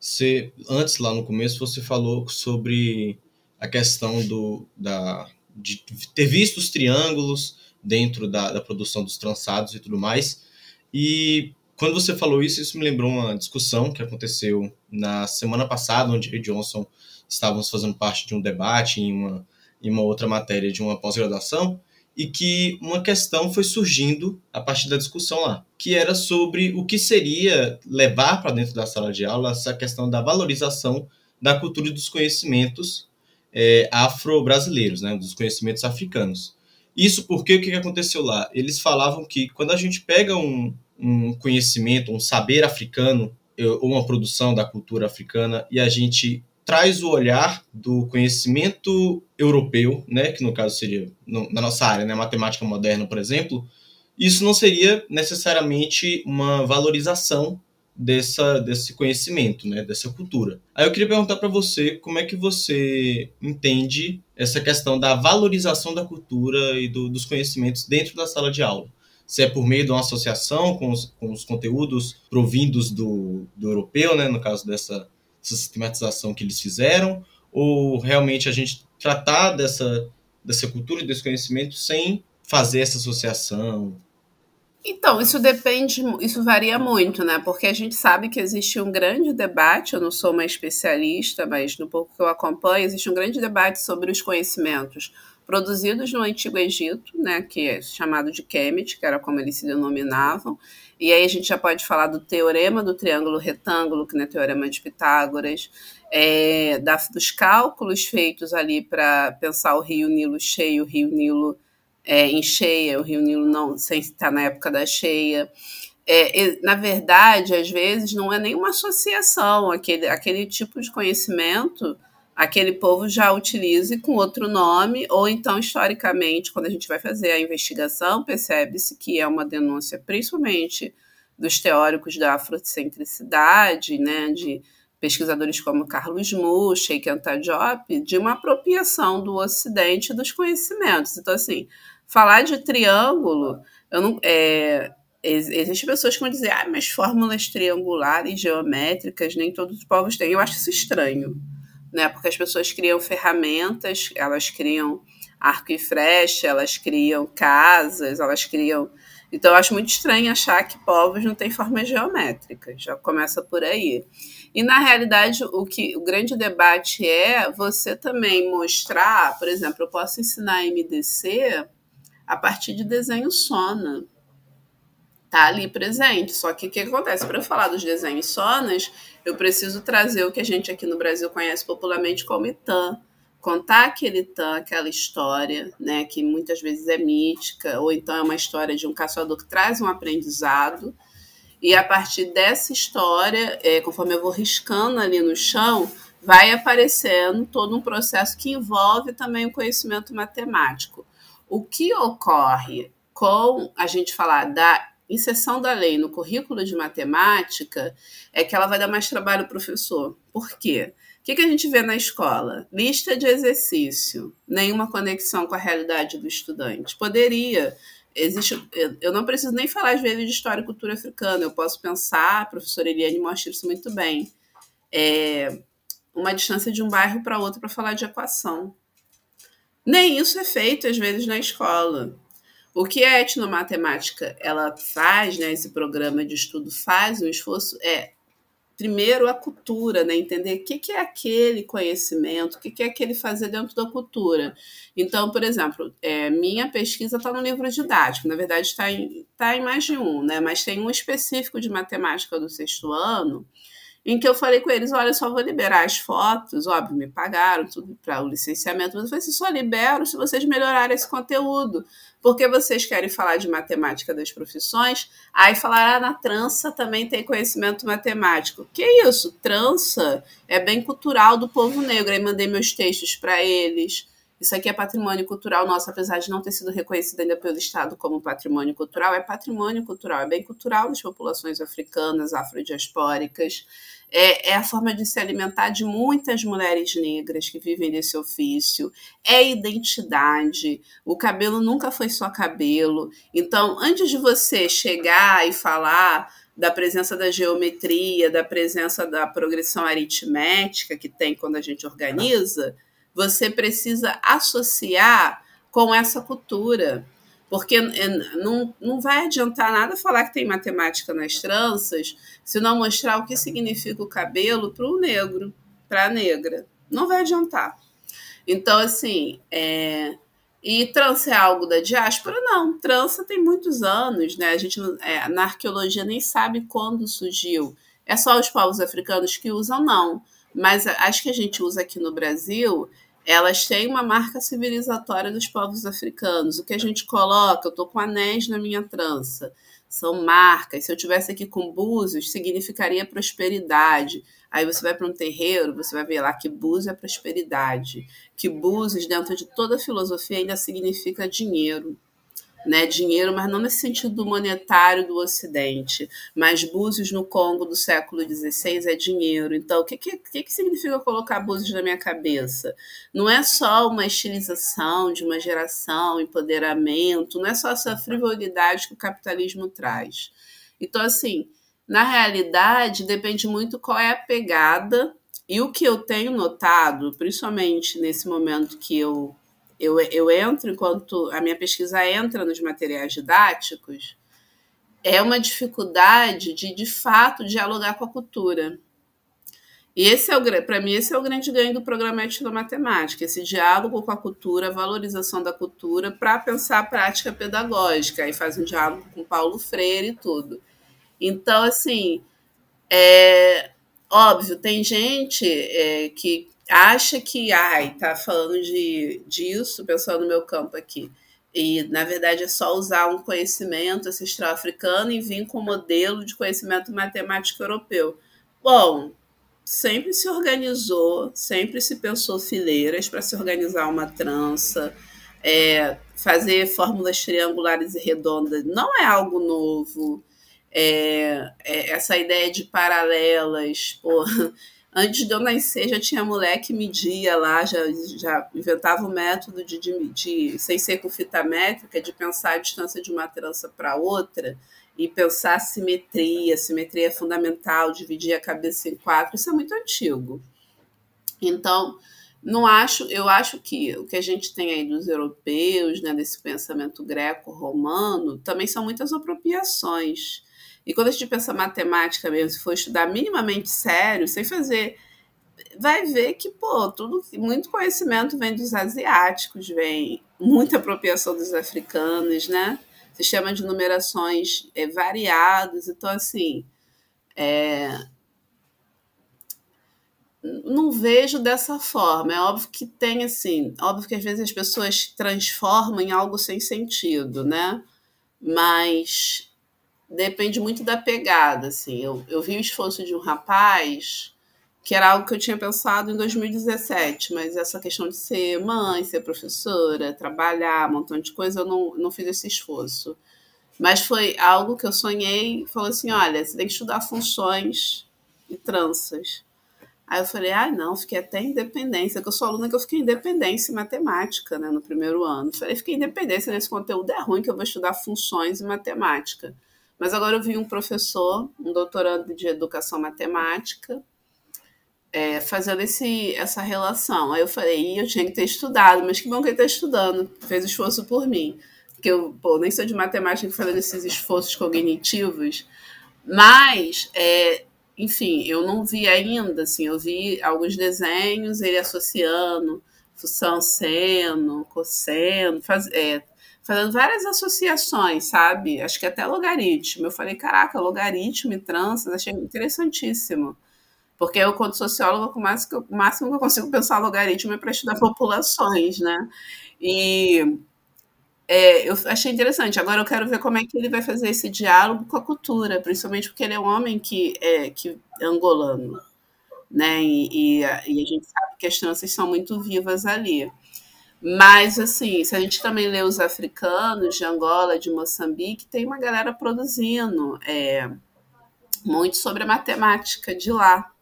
você, antes lá no começo você falou sobre a questão do, da, de ter visto os triângulos dentro da, da produção dos trançados e tudo mais. E quando você falou isso, isso me lembrou uma discussão que aconteceu na semana passada, onde eu e Johnson estávamos fazendo parte de um debate em uma em uma outra matéria de uma pós-graduação, e que uma questão foi surgindo a partir da discussão lá, que era sobre o que seria levar para dentro da sala de aula essa questão da valorização da cultura e dos conhecimentos é, afro-brasileiros, né, dos conhecimentos africanos. Isso porque o que aconteceu lá? Eles falavam que quando a gente pega um, um conhecimento, um saber africano, ou uma produção da cultura africana, e a gente traz o olhar do conhecimento europeu, né, que no caso seria no, na nossa área, né, matemática moderna, por exemplo, isso não seria necessariamente uma valorização dessa, desse conhecimento, né, dessa cultura. Aí eu queria perguntar para você como é que você entende essa questão da valorização da cultura e do, dos conhecimentos dentro da sala de aula. Se é por meio de uma associação com os, com os conteúdos provindos do, do europeu, né, no caso dessa essa sistematização que eles fizeram, ou realmente a gente tratar dessa, dessa cultura e desse conhecimento sem fazer essa associação? Então, isso depende, isso varia muito, né? Porque a gente sabe que existe um grande debate, eu não sou uma especialista, mas no pouco que eu acompanho, existe um grande debate sobre os conhecimentos produzidos no Antigo Egito, né, que é chamado de Kemet, que era como eles se denominavam. E aí a gente já pode falar do teorema do triângulo retângulo, que é o teorema de Pitágoras, é, da, dos cálculos feitos ali para pensar o rio Nilo cheio, o rio Nilo é, em cheia, o rio Nilo não sem estar na época da cheia. É, na verdade, às vezes não é nenhuma associação, aquele, aquele tipo de conhecimento aquele povo já utilize com outro nome, ou então, historicamente, quando a gente vai fazer a investigação, percebe-se que é uma denúncia, principalmente dos teóricos da afrocentricidade, né, de pesquisadores como Carlos Mu, Sheikh Anta Diop, de uma apropriação do Ocidente dos conhecimentos. Então, assim, falar de triângulo, eu não, é, existem pessoas que vão dizer, ah, mas fórmulas triangulares, geométricas, nem todos os povos têm. Eu acho isso estranho né? Porque as pessoas criam ferramentas, elas criam arco e flecha, elas criam casas, elas criam. Então, eu acho muito estranho achar que povos não têm formas geométricas. Já começa por aí. E na realidade, o que o grande debate é você também mostrar, por exemplo, eu posso ensinar MDC a partir de desenho Sona tá ali presente. Só que o que acontece? Para eu falar dos desenhos sonas, eu preciso trazer o que a gente aqui no Brasil conhece popularmente como Itan. Contar aquele Itan, aquela história, né, que muitas vezes é mítica, ou então é uma história de um caçador que traz um aprendizado. E a partir dessa história, é, conforme eu vou riscando ali no chão, vai aparecendo todo um processo que envolve também o conhecimento matemático. O que ocorre com a gente falar da inserção da lei no currículo de matemática é que ela vai dar mais trabalho ao professor. Por quê? O que, que a gente vê na escola? Lista de exercício, nenhuma conexão com a realidade do estudante. Poderia. Existe, eu não preciso nem falar às vezes de história e cultura africana, eu posso pensar, a professora Eliane mostra isso muito bem, é, uma distância de um bairro para outro para falar de equação. Nem isso é feito às vezes na escola. O que a etnomatemática ela faz, né, esse programa de estudo faz, um esforço é primeiro a cultura, né? entender o que, que é aquele conhecimento, o que, que é aquele fazer dentro da cultura. Então, por exemplo, é, minha pesquisa está no livro didático, na verdade está em, tá em mais de um, né? mas tem um específico de matemática do sexto ano, em que eu falei com eles, olha, só vou liberar as fotos, óbvio, me pagaram tudo para o licenciamento, mas eu falei assim, só libero se vocês melhorarem esse conteúdo, porque vocês querem falar de matemática das profissões, aí falar, ah, na trança também tem conhecimento matemático. Que isso? Trança é bem cultural do povo negro, aí mandei meus textos para eles, isso aqui é patrimônio cultural nosso, apesar de não ter sido reconhecido ainda pelo Estado como patrimônio cultural, é patrimônio cultural, é bem cultural das populações africanas, afrodiaspóricas. É, é, a forma de se alimentar de muitas mulheres negras que vivem desse ofício, é identidade. O cabelo nunca foi só cabelo. Então, antes de você chegar e falar da presença da geometria, da presença da progressão aritmética que tem quando a gente organiza, você precisa associar com essa cultura. Porque é, não, não vai adiantar nada falar que tem matemática nas tranças se não mostrar o que significa o cabelo para o negro, para a negra. Não vai adiantar. Então, assim, é... e trança é algo da diáspora? Não, trança tem muitos anos, né? A gente é, na arqueologia nem sabe quando surgiu. É só os povos africanos que usam, não. Mas acho que a gente usa aqui no Brasil elas têm uma marca civilizatória dos povos africanos. O que a gente coloca, eu estou com anéis na minha trança, são marcas. Se eu tivesse aqui com búzios, significaria prosperidade. Aí você vai para um terreiro, você vai ver lá que búzio é prosperidade, que búzios, dentro de toda a filosofia, ainda significa dinheiro né, dinheiro, mas não nesse sentido monetário do Ocidente. Mas Búzios no Congo do século XVI é dinheiro. Então, o que, que, que significa colocar Búzios na minha cabeça? Não é só uma estilização de uma geração, empoderamento, não é só essa frivolidade que o capitalismo traz. Então, assim, na realidade, depende muito qual é a pegada. E o que eu tenho notado, principalmente nesse momento que eu eu, eu entro enquanto a minha pesquisa entra nos materiais didáticos, é uma dificuldade de, de fato, dialogar com a cultura. E esse é o para mim esse é o grande ganho do programa etnomatemática, esse diálogo com a cultura, a valorização da cultura para pensar a prática pedagógica. Aí faz um diálogo com Paulo Freire e tudo. Então, assim, é óbvio, tem gente é, que acha que, ai, tá falando de, disso, pensando no meu campo aqui. E, na verdade, é só usar um conhecimento ancestral africano e vir com um modelo de conhecimento matemático europeu. Bom, sempre se organizou, sempre se pensou fileiras para se organizar uma trança, é, fazer fórmulas triangulares e redondas não é algo novo. É, é, essa ideia de paralelas, pô, antes de eu nascer já tinha mulher que media lá, já, já inventava o método de, de sem ser com fita métrica, de pensar a distância de uma trança para outra e pensar simetria, simetria é fundamental, dividir a cabeça em quatro, isso é muito antigo. Então, não acho, eu acho que o que a gente tem aí dos europeus, né, desse pensamento greco-romano, também são muitas apropriações. E quando a gente pensa matemática mesmo, se for estudar minimamente sério, sem fazer, vai ver que, pô, tudo, muito conhecimento vem dos asiáticos, vem muita apropriação dos africanos, né? sistema de numerações é, variados. Então, assim, é, não vejo dessa forma. É óbvio que tem, assim, óbvio que às vezes as pessoas transformam em algo sem sentido, né? Mas depende muito da pegada, assim. Eu, eu vi o esforço de um rapaz que era algo que eu tinha pensado em 2017, mas essa questão de ser mãe, ser professora, trabalhar, um montão de coisa, eu não, não fiz esse esforço. Mas foi algo que eu sonhei, falou assim, olha, você tem que estudar funções e tranças. Aí eu falei, ah, não, fiquei até independência, que eu sou aluna que eu fiquei independência em matemática, né, no primeiro ano. Falei, fiquei independência nesse conteúdo, é ruim que eu vou estudar funções e matemática. Mas agora eu vi um professor, um doutorando de educação matemática, é, fazendo esse, essa relação. Aí eu falei, eu tinha que ter estudado, mas que bom que ele está estudando, fez esforço por mim. Porque eu pô, nem sou de matemática fazendo esses esforços cognitivos, mas, é, enfim, eu não vi ainda, assim, eu vi alguns desenhos, ele associando função seno, cosseno, faz, é, fazendo várias associações, sabe? Acho que até logaritmo. Eu falei, caraca, logaritmo e tranças, achei interessantíssimo. Porque eu, quando socióloga, o máximo, o máximo que eu consigo pensar logaritmo é para estudar populações, né? E é, eu achei interessante. Agora eu quero ver como é que ele vai fazer esse diálogo com a cultura, principalmente porque ele é um homem que é, que é angolano, né? E, e, e a gente sabe que as tranças são muito vivas ali. Mas, assim, se a gente também lê os africanos de Angola, de Moçambique, tem uma galera produzindo é, muito sobre a matemática de lá.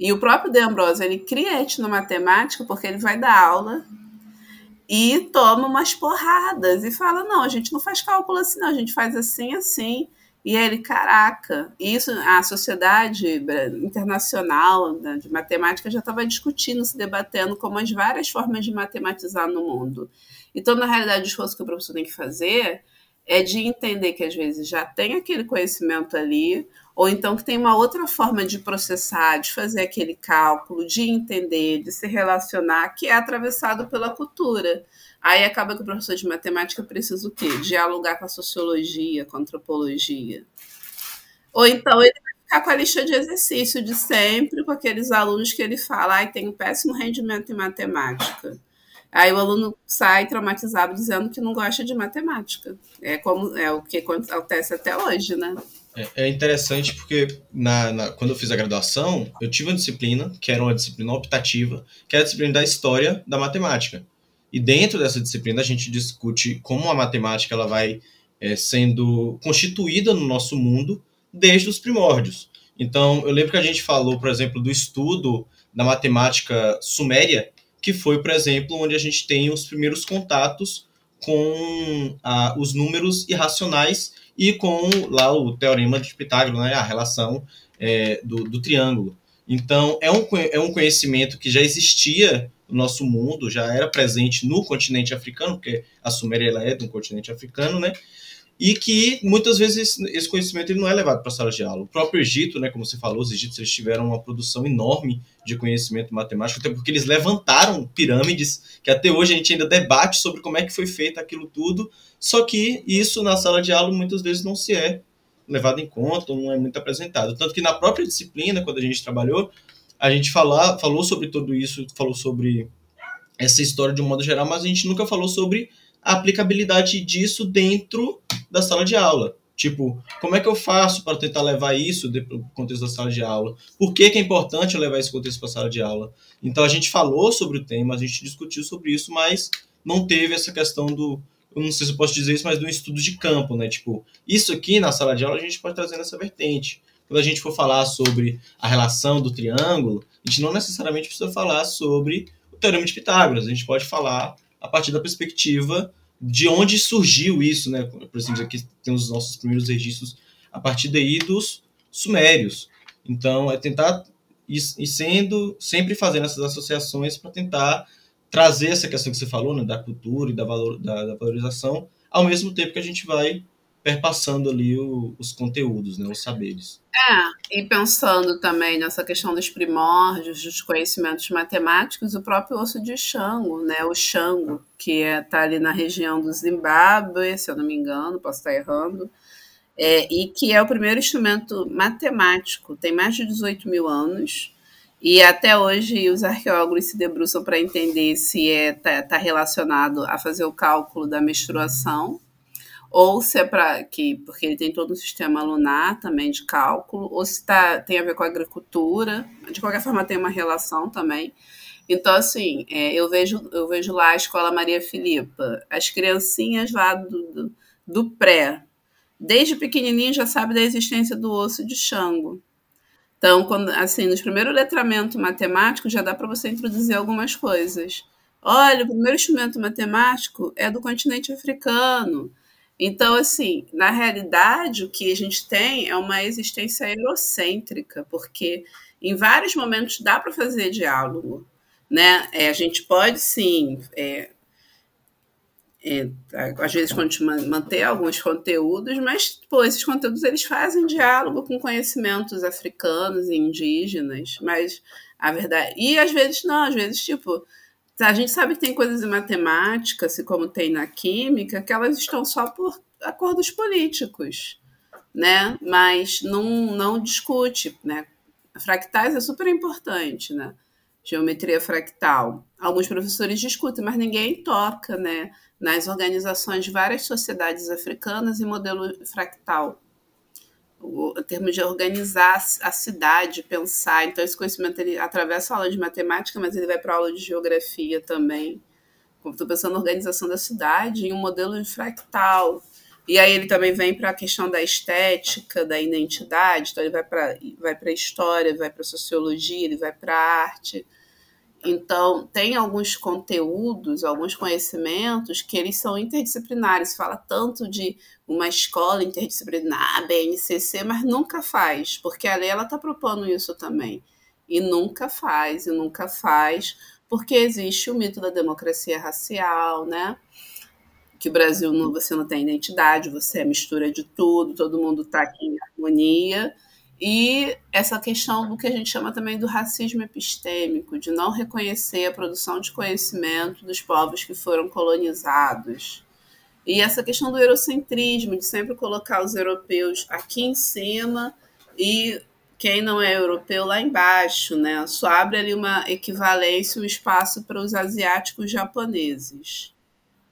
E o próprio De Ambrosio, ele cria etnomatemática porque ele vai dar aula e toma umas porradas e fala: não, a gente não faz cálculo assim, não, a gente faz assim, assim. E ele, caraca, isso a sociedade internacional né, de matemática já estava discutindo, se debatendo como as várias formas de matematizar no mundo. Então, na realidade, o esforço que o professor tem que fazer é de entender que às vezes já tem aquele conhecimento ali, ou então que tem uma outra forma de processar, de fazer aquele cálculo, de entender, de se relacionar, que é atravessado pela cultura. Aí acaba que o professor de matemática precisa o quê? Dialogar com a sociologia, com a antropologia. Ou então ele vai ficar com a lista de exercício de sempre, com aqueles alunos que ele fala, ai, tem um péssimo rendimento em matemática. Aí o aluno sai traumatizado dizendo que não gosta de matemática. É como é o que acontece até hoje, né? É, é interessante porque na, na, quando eu fiz a graduação, eu tive uma disciplina, que era uma disciplina optativa, que era a disciplina da história da matemática. E dentro dessa disciplina a gente discute como a matemática ela vai é, sendo constituída no nosso mundo desde os primórdios. Então, eu lembro que a gente falou, por exemplo, do estudo da matemática suméria, que foi, por exemplo, onde a gente tem os primeiros contatos com os números irracionais e com lá o teorema de Pitágoras, né, a relação é, do, do, triângulo. Então, é um, é um conhecimento que já existia nosso mundo, já era presente no continente africano, porque a Suméria ela é do continente africano, né? e que muitas vezes esse conhecimento ele não é levado para a sala de aula. O próprio Egito, né, como você falou, os egípcios eles tiveram uma produção enorme de conhecimento matemático, até porque eles levantaram pirâmides, que até hoje a gente ainda debate sobre como é que foi feito aquilo tudo, só que isso na sala de aula muitas vezes não se é levado em conta, não é muito apresentado. Tanto que na própria disciplina, quando a gente trabalhou, a gente fala, falou sobre tudo isso, falou sobre essa história de um modo geral, mas a gente nunca falou sobre a aplicabilidade disso dentro da sala de aula. Tipo, como é que eu faço para tentar levar isso para o contexto da sala de aula? Por que, que é importante eu levar esse contexto para a sala de aula? Então a gente falou sobre o tema, a gente discutiu sobre isso, mas não teve essa questão do. Eu não sei se eu posso dizer isso, mas do estudo de campo, né? Tipo, isso aqui na sala de aula a gente pode trazer nessa vertente. Quando a gente for falar sobre a relação do triângulo, a gente não necessariamente precisa falar sobre o teorema de Pitágoras, a gente pode falar a partir da perspectiva de onde surgiu isso, né? Por exemplo, aqui tem os nossos primeiros registros a partir daí dos sumérios. Então, é tentar ir, sendo, sempre fazendo essas associações para tentar trazer essa questão que você falou, né, da cultura e da, valor, da, da valorização, ao mesmo tempo que a gente vai perpassando ali o, os conteúdos, né, os saberes. É, e pensando também nessa questão dos primórdios, dos conhecimentos matemáticos, o próprio osso de Xango, né, o Xango, que está é, tá ali na região do Zimbábue, se eu não me engano, posso estar errando, é, e que é o primeiro instrumento matemático, tem mais de 18 mil anos, e até hoje os arqueólogos se debruçam para entender se está é, tá, tá relacionado a fazer o cálculo da menstruação, ou se é para que porque ele tem todo um sistema lunar também de cálculo, ou se tá, tem a ver com a agricultura, de qualquer forma tem uma relação também. Então, assim, é, eu, vejo, eu vejo lá a Escola Maria Filipa, as criancinhas lá do, do, pré, desde pequenininho já sabe da existência do osso de Xango. Então, quando, assim, nos primeiros letramentos matemáticos já dá para você introduzir algumas coisas. Olha, o primeiro instrumento matemático é do continente africano. Então, assim, na realidade, o que a gente tem é uma existência eurocêntrica, porque em vários momentos dá para fazer diálogo, né? É, a gente pode sim, é, é, às vezes manter alguns conteúdos, mas pô, esses conteúdos eles fazem diálogo com conhecimentos africanos e indígenas, mas a verdade e às vezes não, às vezes tipo a gente sabe que tem coisas em matemática, assim como tem na química, que elas estão só por acordos políticos, né? Mas não, não discute, né? Fractais é super importante, né? Geometria fractal. Alguns professores discutem, mas ninguém toca, né? Nas organizações de várias sociedades africanas e modelo fractal o, termos de organizar a cidade, pensar. Então, esse conhecimento ele atravessa a aula de matemática, mas ele vai para a aula de geografia também. Estou pensando na organização da cidade em um modelo de fractal. E aí ele também vem para a questão da estética, da identidade. Então, ele vai para vai a história, vai para a sociologia, ele vai para a arte. Então, tem alguns conteúdos, alguns conhecimentos que eles são interdisciplinares. Fala tanto de uma escola interdisciplinar, BNCC, mas nunca faz, porque a lei está propondo isso também. E nunca faz, e nunca faz, porque existe o mito da democracia racial, né? Que o Brasil não, você não tem identidade, você é mistura de tudo, todo mundo está aqui em harmonia e essa questão do que a gente chama também do racismo epistêmico, de não reconhecer a produção de conhecimento dos povos que foram colonizados. E essa questão do eurocentrismo, de sempre colocar os europeus aqui em cima e quem não é europeu lá embaixo, né? Só abre ali uma equivalência, um espaço para os asiáticos japoneses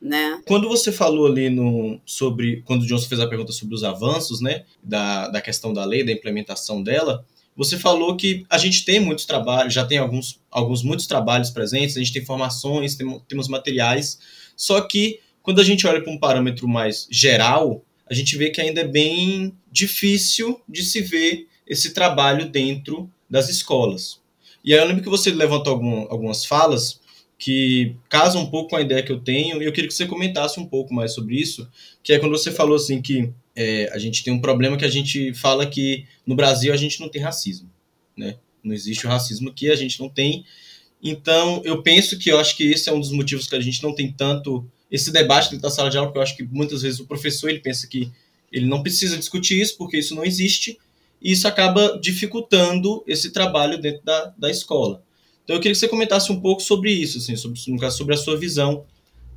né? Quando você falou ali no, sobre, quando o Johnson fez a pergunta sobre os avanços, né, da, da questão da lei, da implementação dela, você falou que a gente tem muitos trabalhos, já tem alguns, alguns muitos trabalhos presentes, a gente tem formações, tem, temos materiais, só que quando a gente olha para um parâmetro mais geral, a gente vê que ainda é bem difícil de se ver esse trabalho dentro das escolas. E aí eu lembro que você levantou algum, algumas falas que casa um pouco com a ideia que eu tenho, e eu queria que você comentasse um pouco mais sobre isso, que é quando você falou assim que é, a gente tem um problema que a gente fala que no Brasil a gente não tem racismo, né? Não existe o racismo que a gente não tem. Então, eu penso que eu acho que esse é um dos motivos que a gente não tem tanto esse debate dentro da sala de aula, porque eu acho que muitas vezes o professor ele pensa que ele não precisa discutir isso, porque isso não existe, e isso acaba dificultando esse trabalho dentro da, da escola. Então eu queria que você comentasse um pouco sobre isso, assim, sobre, no caso, sobre a sua visão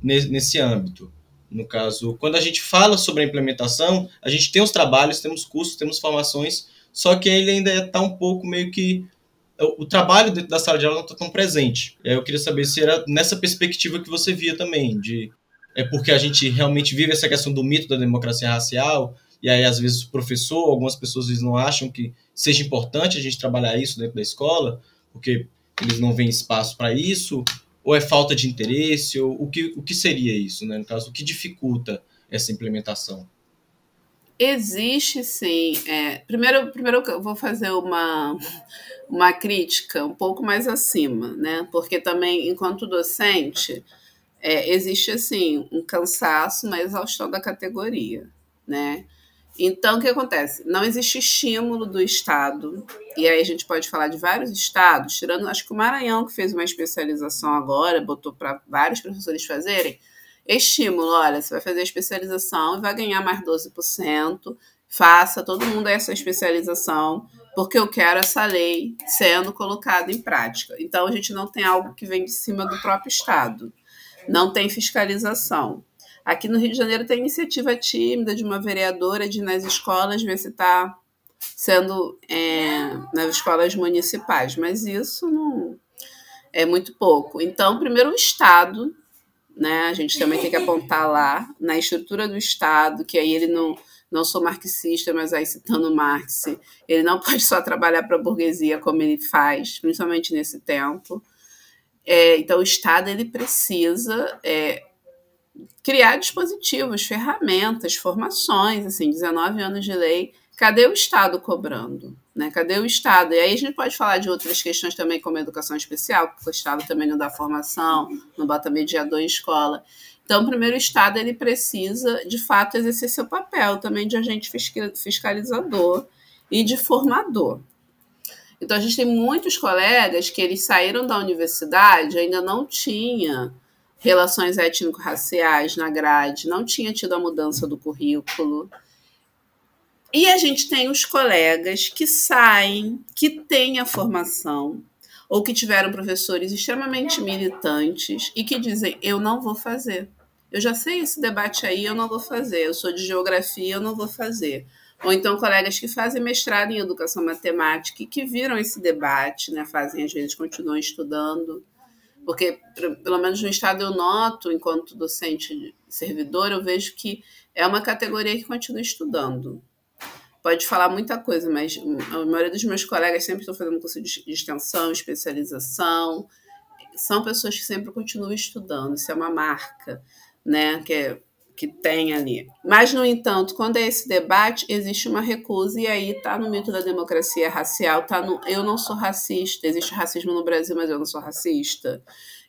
nesse, nesse âmbito. No caso, quando a gente fala sobre a implementação, a gente tem os trabalhos, temos cursos, temos formações, só que ele ainda está um pouco meio que o trabalho dentro da sala de aula não está tão presente. Eu queria saber se era nessa perspectiva que você via também, de é porque a gente realmente vive essa questão do mito da democracia racial, e aí às vezes o professor, algumas pessoas vezes, não acham que seja importante a gente trabalhar isso dentro da escola, porque eles não veem espaço para isso, ou é falta de interesse, ou o que, o que seria isso, né? No caso, o que dificulta essa implementação? Existe sim. É, primeiro, primeiro eu vou fazer uma, uma crítica um pouco mais acima, né? Porque também, enquanto docente, é, existe assim um cansaço, uma exaustão da categoria, né? Então, o que acontece? Não existe estímulo do Estado, e aí a gente pode falar de vários estados, tirando, acho que o Maranhão, que fez uma especialização agora, botou para vários professores fazerem, estímulo, olha, você vai fazer a especialização e vai ganhar mais 12%, faça todo mundo essa especialização, porque eu quero essa lei sendo colocada em prática. Então, a gente não tem algo que vem de cima do próprio Estado não tem fiscalização. Aqui no Rio de Janeiro tem iniciativa tímida de uma vereadora de ir nas escolas ver se está sendo é, nas escolas municipais, mas isso não é muito pouco. Então, primeiro o Estado, né? A gente também tem que apontar lá na estrutura do Estado, que aí ele não não sou marxista, mas aí citando Marx, ele não pode só trabalhar para a burguesia como ele faz, principalmente nesse tempo. É, então, o Estado ele precisa é, criar dispositivos, ferramentas, formações, assim, 19 anos de lei. Cadê o Estado cobrando? Né? Cadê o Estado? E aí a gente pode falar de outras questões também, como educação especial, porque o Estado também não dá formação, não bota mediador em escola. Então, primeiro, o Estado ele precisa, de fato, exercer seu papel também de agente fiscalizador e de formador. Então a gente tem muitos colegas que eles saíram da universidade ainda não tinha relações étnico-raciais na grade, não tinha tido a mudança do currículo. E a gente tem os colegas que saem, que têm a formação, ou que tiveram professores extremamente militantes e que dizem: eu não vou fazer. Eu já sei esse debate aí, eu não vou fazer. Eu sou de geografia, eu não vou fazer ou então colegas que fazem mestrado em educação matemática e que viram esse debate, né, fazem às vezes continuam estudando, porque pelo menos no estado eu noto, enquanto docente servidor, eu vejo que é uma categoria que continua estudando. Pode falar muita coisa, mas a maioria dos meus colegas sempre estão fazendo curso de extensão, especialização, são pessoas que sempre continuam estudando, isso é uma marca, né, que é que tem ali. Mas, no entanto, quando é esse debate, existe uma recusa, e aí está no mito da democracia racial, tá no eu não sou racista, existe racismo no Brasil, mas eu não sou racista,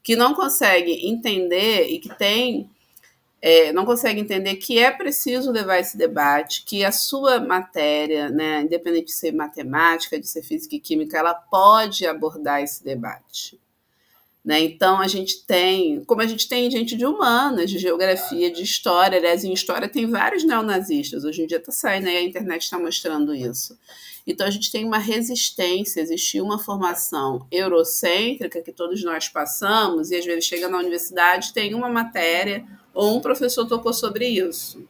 que não consegue entender e que tem. É, não consegue entender que é preciso levar esse debate, que a sua matéria, né, independente de ser matemática, de ser física e química, ela pode abordar esse debate. Né? Então, a gente tem, como a gente tem gente de humanas, de geografia, de história, aliás, em história tem vários neonazistas, hoje em dia está saindo aí, a internet está mostrando isso. Então, a gente tem uma resistência, existiu uma formação eurocêntrica que todos nós passamos, e às vezes chega na universidade, tem uma matéria, ou um professor tocou sobre isso.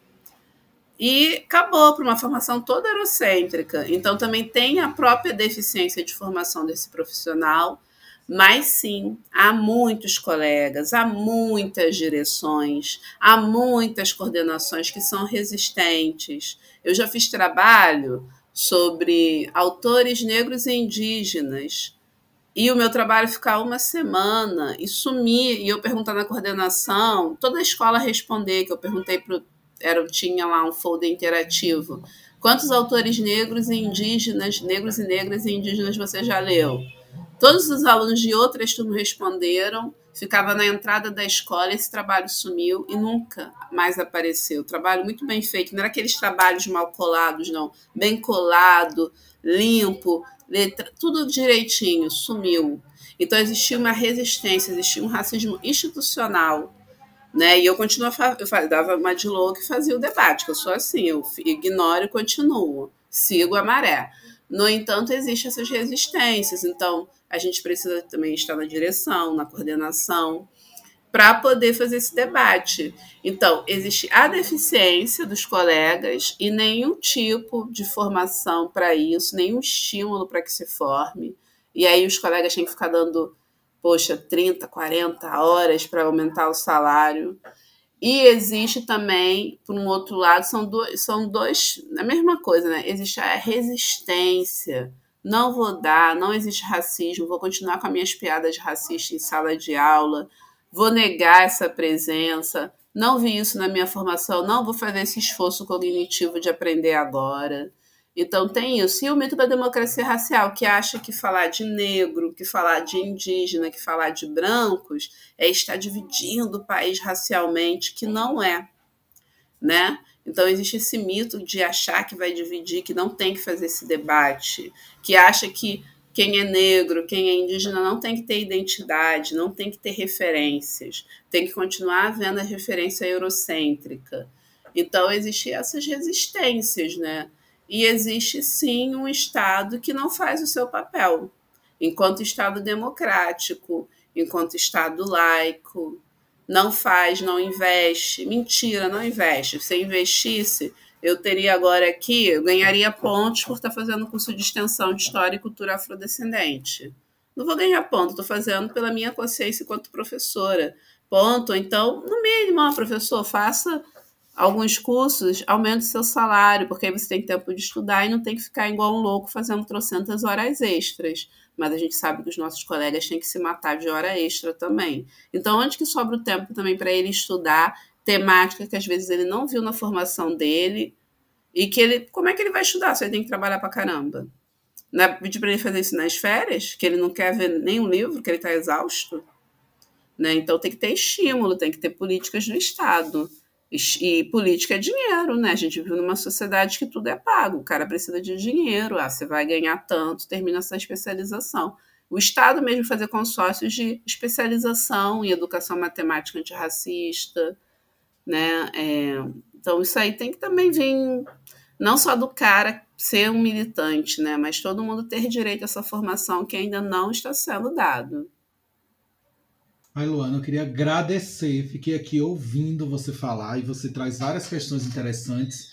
E acabou para uma formação toda eurocêntrica. Então, também tem a própria deficiência de formação desse profissional mas sim, há muitos colegas, há muitas direções, há muitas coordenações que são resistentes. Eu já fiz trabalho sobre autores negros e indígenas. E o meu trabalho ficar uma semana e sumir, e eu perguntar na coordenação, toda a escola responder, que eu perguntei para era tinha lá um folder interativo. Quantos autores negros e indígenas, negros e negras e indígenas você já leu? Todos os alunos de outras turmas responderam, ficava na entrada da escola, esse trabalho sumiu e nunca mais apareceu. Trabalho muito bem feito, não era aqueles trabalhos mal colados, não. Bem colado, limpo, letra, tudo direitinho, sumiu. Então existia uma resistência, existia um racismo institucional Né? E eu continuo, eu dava uma de louco e fazia o debate, que eu sou assim, eu ignoro e continuo, sigo a maré. No entanto, existem essas resistências, então a gente precisa também estar na direção, na coordenação, para poder fazer esse debate. Então, existe a deficiência dos colegas e nenhum tipo de formação para isso, nenhum estímulo para que se forme. E aí os colegas têm que ficar dando, poxa, 30, 40 horas para aumentar o salário. E existe também, por um outro lado, são dois, são dois, a mesma coisa, né? Existe a resistência. Não vou dar, não existe racismo, vou continuar com as minhas piadas racistas em sala de aula vou negar essa presença, não vi isso na minha formação, não vou fazer esse esforço cognitivo de aprender agora. Então tem isso. E o mito da democracia racial, que acha que falar de negro, que falar de indígena, que falar de brancos é estar dividindo o país racialmente, que não é, né? Então existe esse mito de achar que vai dividir, que não tem que fazer esse debate, que acha que quem é negro, quem é indígena não tem que ter identidade, não tem que ter referências, tem que continuar havendo a referência eurocêntrica. Então, existem essas resistências, né? E existe sim um Estado que não faz o seu papel, enquanto Estado democrático, enquanto Estado laico, não faz, não investe. Mentira, não investe. Se investisse, eu teria agora aqui, eu ganharia pontos por estar fazendo curso de extensão de História e Cultura Afrodescendente. Não vou ganhar ponto, estou fazendo pela minha consciência enquanto professora. Ponto. Então, no mínimo, ó, professor, faça alguns cursos, aumente seu salário, porque aí você tem tempo de estudar e não tem que ficar igual um louco fazendo trocentas horas extras. Mas a gente sabe que os nossos colegas têm que se matar de hora extra também. Então, onde que sobra o tempo também para ele estudar temática que às vezes ele não viu na formação dele e que ele, como é que ele vai estudar se ele tem que trabalhar para caramba? Pedir para ele fazer isso nas férias, que ele não quer ver nenhum livro, que ele está exausto? Né? Então tem que ter estímulo, tem que ter políticas do Estado. E política é dinheiro, né? A gente vive numa sociedade que tudo é pago. O cara precisa de dinheiro. Ah, você vai ganhar tanto, termina essa especialização. O Estado mesmo fazer consórcios de especialização em educação matemática antirracista, né? É, então isso aí tem que também vir não só do cara ser um militante, né? Mas todo mundo ter direito a essa formação que ainda não está sendo dado. Ai, Luana, eu queria agradecer. Fiquei aqui ouvindo você falar e você traz várias questões interessantes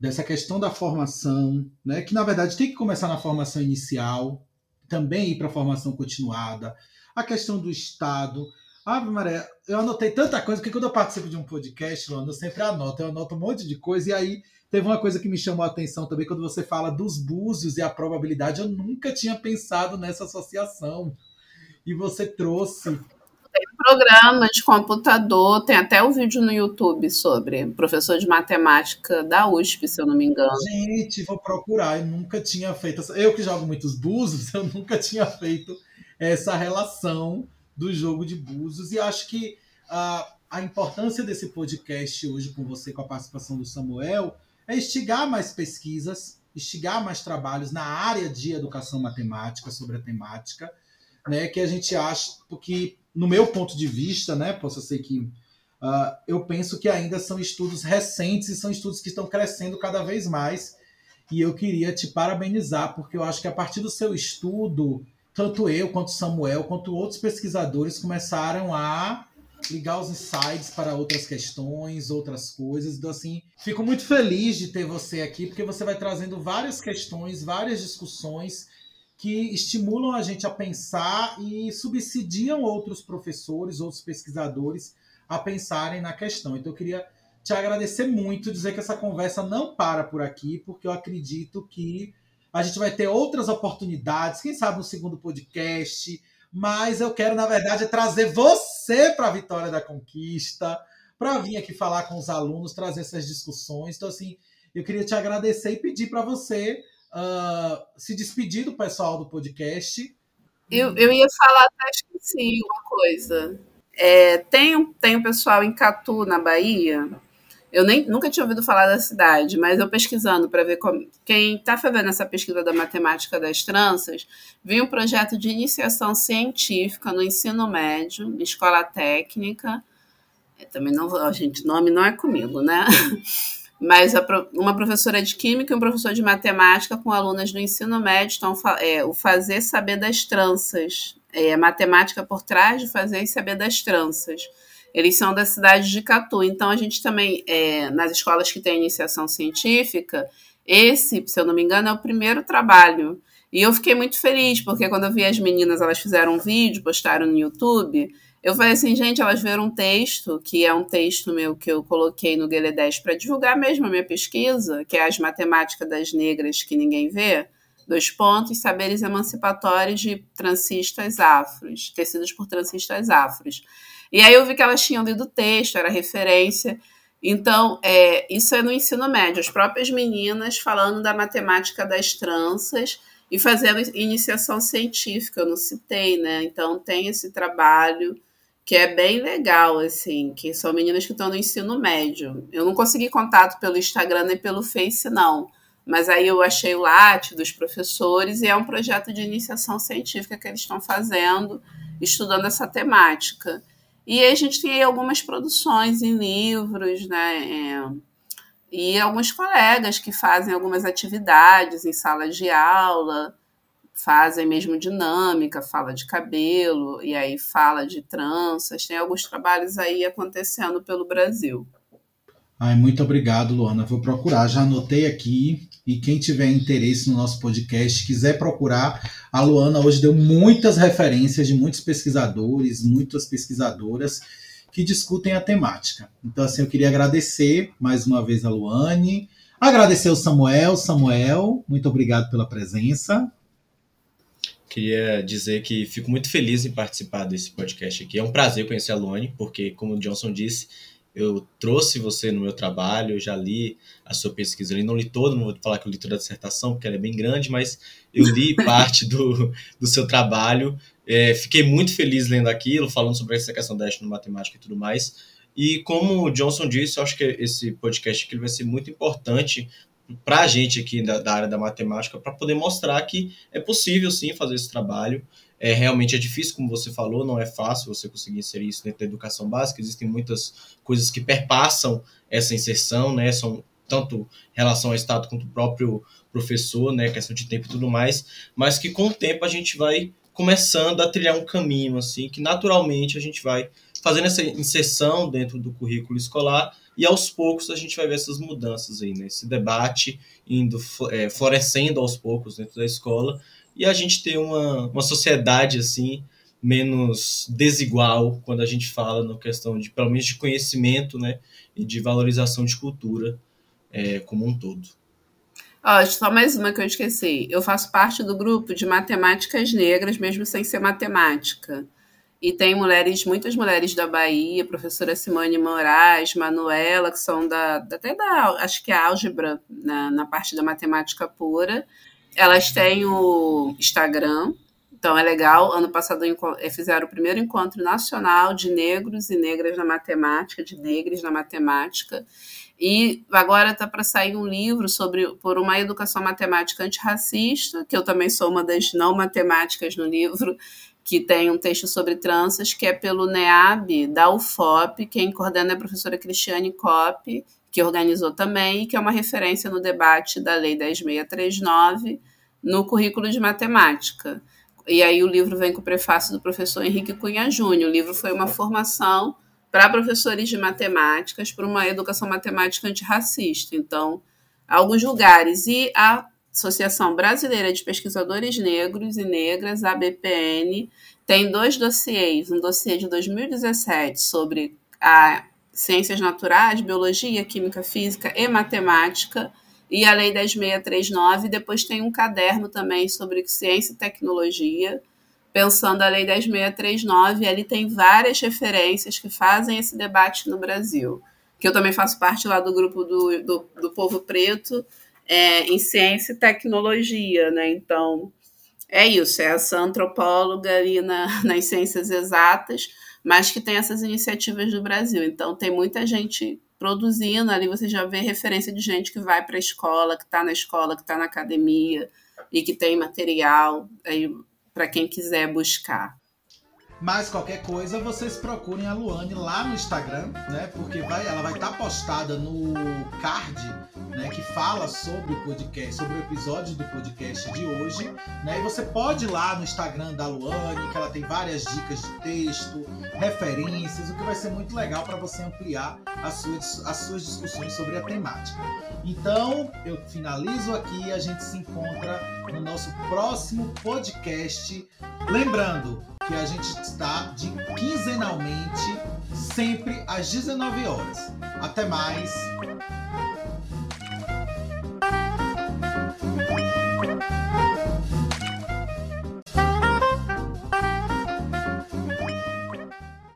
dessa questão da formação, né? Que na verdade tem que começar na formação inicial, também ir para a formação continuada, a questão do Estado, Ave Maria, eu anotei tanta coisa, porque quando eu participo de um podcast, Luana, eu sempre anoto, eu anoto um monte de coisa, e aí teve uma coisa que me chamou a atenção também, quando você fala dos búzios e a probabilidade, eu nunca tinha pensado nessa associação. E você trouxe. Tem programa de computador, tem até o um vídeo no YouTube sobre professor de matemática da USP, se eu não me engano. Gente, vou procurar, eu nunca tinha feito. Eu que jogo muitos búzios, eu nunca tinha feito essa relação do jogo de Búzios. E acho que a, a importância desse podcast hoje com você, com a participação do Samuel, é instigar mais pesquisas, instigar mais trabalhos na área de educação matemática, sobre a temática, né, que a gente acha, porque no meu ponto de vista, né, posso ser que uh, eu penso que ainda são estudos recentes e são estudos que estão crescendo cada vez mais. E eu queria te parabenizar, porque eu acho que a partir do seu estudo, tanto eu quanto Samuel, quanto outros pesquisadores começaram a ligar os insights para outras questões, outras coisas. Então, assim, fico muito feliz de ter você aqui, porque você vai trazendo várias questões, várias discussões que estimulam a gente a pensar e subsidiam outros professores, outros pesquisadores a pensarem na questão. Então, eu queria te agradecer muito, dizer que essa conversa não para por aqui, porque eu acredito que a gente vai ter outras oportunidades, quem sabe um segundo podcast. Mas eu quero, na verdade, trazer você para a Vitória da Conquista, para vir aqui falar com os alunos, trazer essas discussões. Então, assim, eu queria te agradecer e pedir para você uh, se despedir do pessoal do podcast. Eu, eu ia falar, até esqueci uma coisa. É, tem, tem um pessoal em Catu, na Bahia, eu nem, nunca tinha ouvido falar da cidade, mas eu pesquisando para ver como, quem está fazendo essa pesquisa da matemática das tranças, vi um projeto de iniciação científica no ensino médio, escola técnica, também não gente, nome não é comigo, né? Mas uma professora de química e um professor de matemática com alunas do ensino médio estão é, o fazer saber das tranças, é, matemática por trás de fazer e saber das tranças. Eles são da cidade de Catu, então a gente também, é, nas escolas que tem iniciação científica, esse, se eu não me engano, é o primeiro trabalho. E eu fiquei muito feliz, porque quando eu vi as meninas, elas fizeram um vídeo, postaram no YouTube, eu falei assim, gente, elas viram um texto, que é um texto meu que eu coloquei no Guelé 10 para divulgar mesmo a minha pesquisa, que é as matemáticas das negras que ninguém vê, dois pontos, saberes emancipatórios de transistas afros, tecidos por transistas afros. E aí eu vi que elas tinham lido o texto, era referência. Então, é, isso é no ensino médio, as próprias meninas falando da matemática das tranças e fazendo iniciação científica, eu não citei, né? Então tem esse trabalho que é bem legal, assim, que são meninas que estão no ensino médio. Eu não consegui contato pelo Instagram nem pelo Face, não. Mas aí eu achei o LAT dos professores e é um projeto de iniciação científica que eles estão fazendo, estudando essa temática. E a gente tem algumas produções em livros, né? É, e alguns colegas que fazem algumas atividades em salas de aula fazem mesmo dinâmica, fala de cabelo, e aí fala de tranças, tem alguns trabalhos aí acontecendo pelo Brasil. Ai, muito obrigado, Luana. Vou procurar, já anotei aqui. E quem tiver interesse no nosso podcast, quiser procurar, a Luana hoje deu muitas referências de muitos pesquisadores, muitas pesquisadoras que discutem a temática. Então, assim, eu queria agradecer mais uma vez a Luane, agradecer o Samuel. Samuel, muito obrigado pela presença. Queria dizer que fico muito feliz em participar desse podcast aqui. É um prazer conhecer a Luane, porque, como o Johnson disse, eu trouxe você no meu trabalho, eu já li a sua pesquisa, eu não li toda, não vou falar que eu li toda a dissertação, porque ela é bem grande, mas eu li parte do, do seu trabalho. É, fiquei muito feliz lendo aquilo, falando sobre essa questão da matemática e tudo mais. E como o Johnson disse, eu acho que esse podcast aqui vai ser muito importante para a gente aqui da, da, área da matemática, para poder mostrar que é possível sim fazer esse trabalho. É, realmente é difícil, como você falou, não é fácil você conseguir inserir isso dentro da educação básica. Existem muitas coisas que perpassam essa inserção, né? São tanto relação ao Estado quanto o próprio professor, né? Questão de tempo e tudo mais, mas que com o tempo a gente vai começando a trilhar um caminho, assim, que naturalmente a gente vai fazendo essa inserção dentro do currículo escolar e aos poucos a gente vai ver essas mudanças aí, né? Esse debate indo é, florescendo aos poucos dentro da escola e a gente ter uma, uma sociedade assim menos desigual quando a gente fala na questão de pelo menos de conhecimento, né? E de valorização de cultura é, como um todo. Ó, só mais uma que eu esqueci. Eu faço parte do grupo de matemáticas negras, mesmo sem ser matemática. E tem mulheres, muitas mulheres da Bahia, professora Simone Moraes, Manuela, que são da, até da, acho que é álgebra, na, na parte da matemática pura. Elas têm o Instagram, então é legal. Ano passado eh, fizeram o primeiro encontro nacional de negros e negras na matemática, de negros na matemática. E agora está para sair um livro sobre por uma educação matemática antirracista, que eu também sou uma das não matemáticas no livro, que tem um texto sobre tranças, que é pelo NEAB da UFOP, quem coordena é a professora Cristiane Kopp, que organizou também, que é uma referência no debate da Lei 10639 no currículo de matemática. E aí o livro vem com o prefácio do professor Henrique Cunha Júnior. O livro foi uma formação para professores de matemáticas, para uma educação matemática antirracista. Então, alguns lugares. E a Associação Brasileira de Pesquisadores Negros e Negras, ABPN, tem dois dossiês, um dossiê de 2017 sobre a ciências naturais, biologia, química, física e matemática, e a Lei 10639, depois tem um caderno também sobre ciência e tecnologia, pensando a Lei 10639, ali tem várias referências que fazem esse debate no Brasil, que eu também faço parte lá do grupo do, do, do Povo Preto, é, em ciência e tecnologia, né? Então, é isso, é essa antropóloga ali na, nas ciências exatas, mas que tem essas iniciativas do Brasil. Então, tem muita gente produzindo, ali você já vê referência de gente que vai para a escola, que está na escola, que está na academia e que tem material para quem quiser buscar. Mas qualquer coisa, vocês procurem a Luane lá no Instagram, né? Porque vai, ela vai estar tá postada no card, né? Que fala sobre o podcast, sobre o episódio do podcast de hoje, né? E você pode ir lá no Instagram da Luane, que ela tem várias dicas de texto, referências, o que vai ser muito legal para você ampliar as suas, as suas discussões sobre a temática. Então, eu finalizo aqui e a gente se encontra no nosso próximo podcast. Lembrando, que a gente está de quinzenalmente, sempre às 19 horas. Até mais!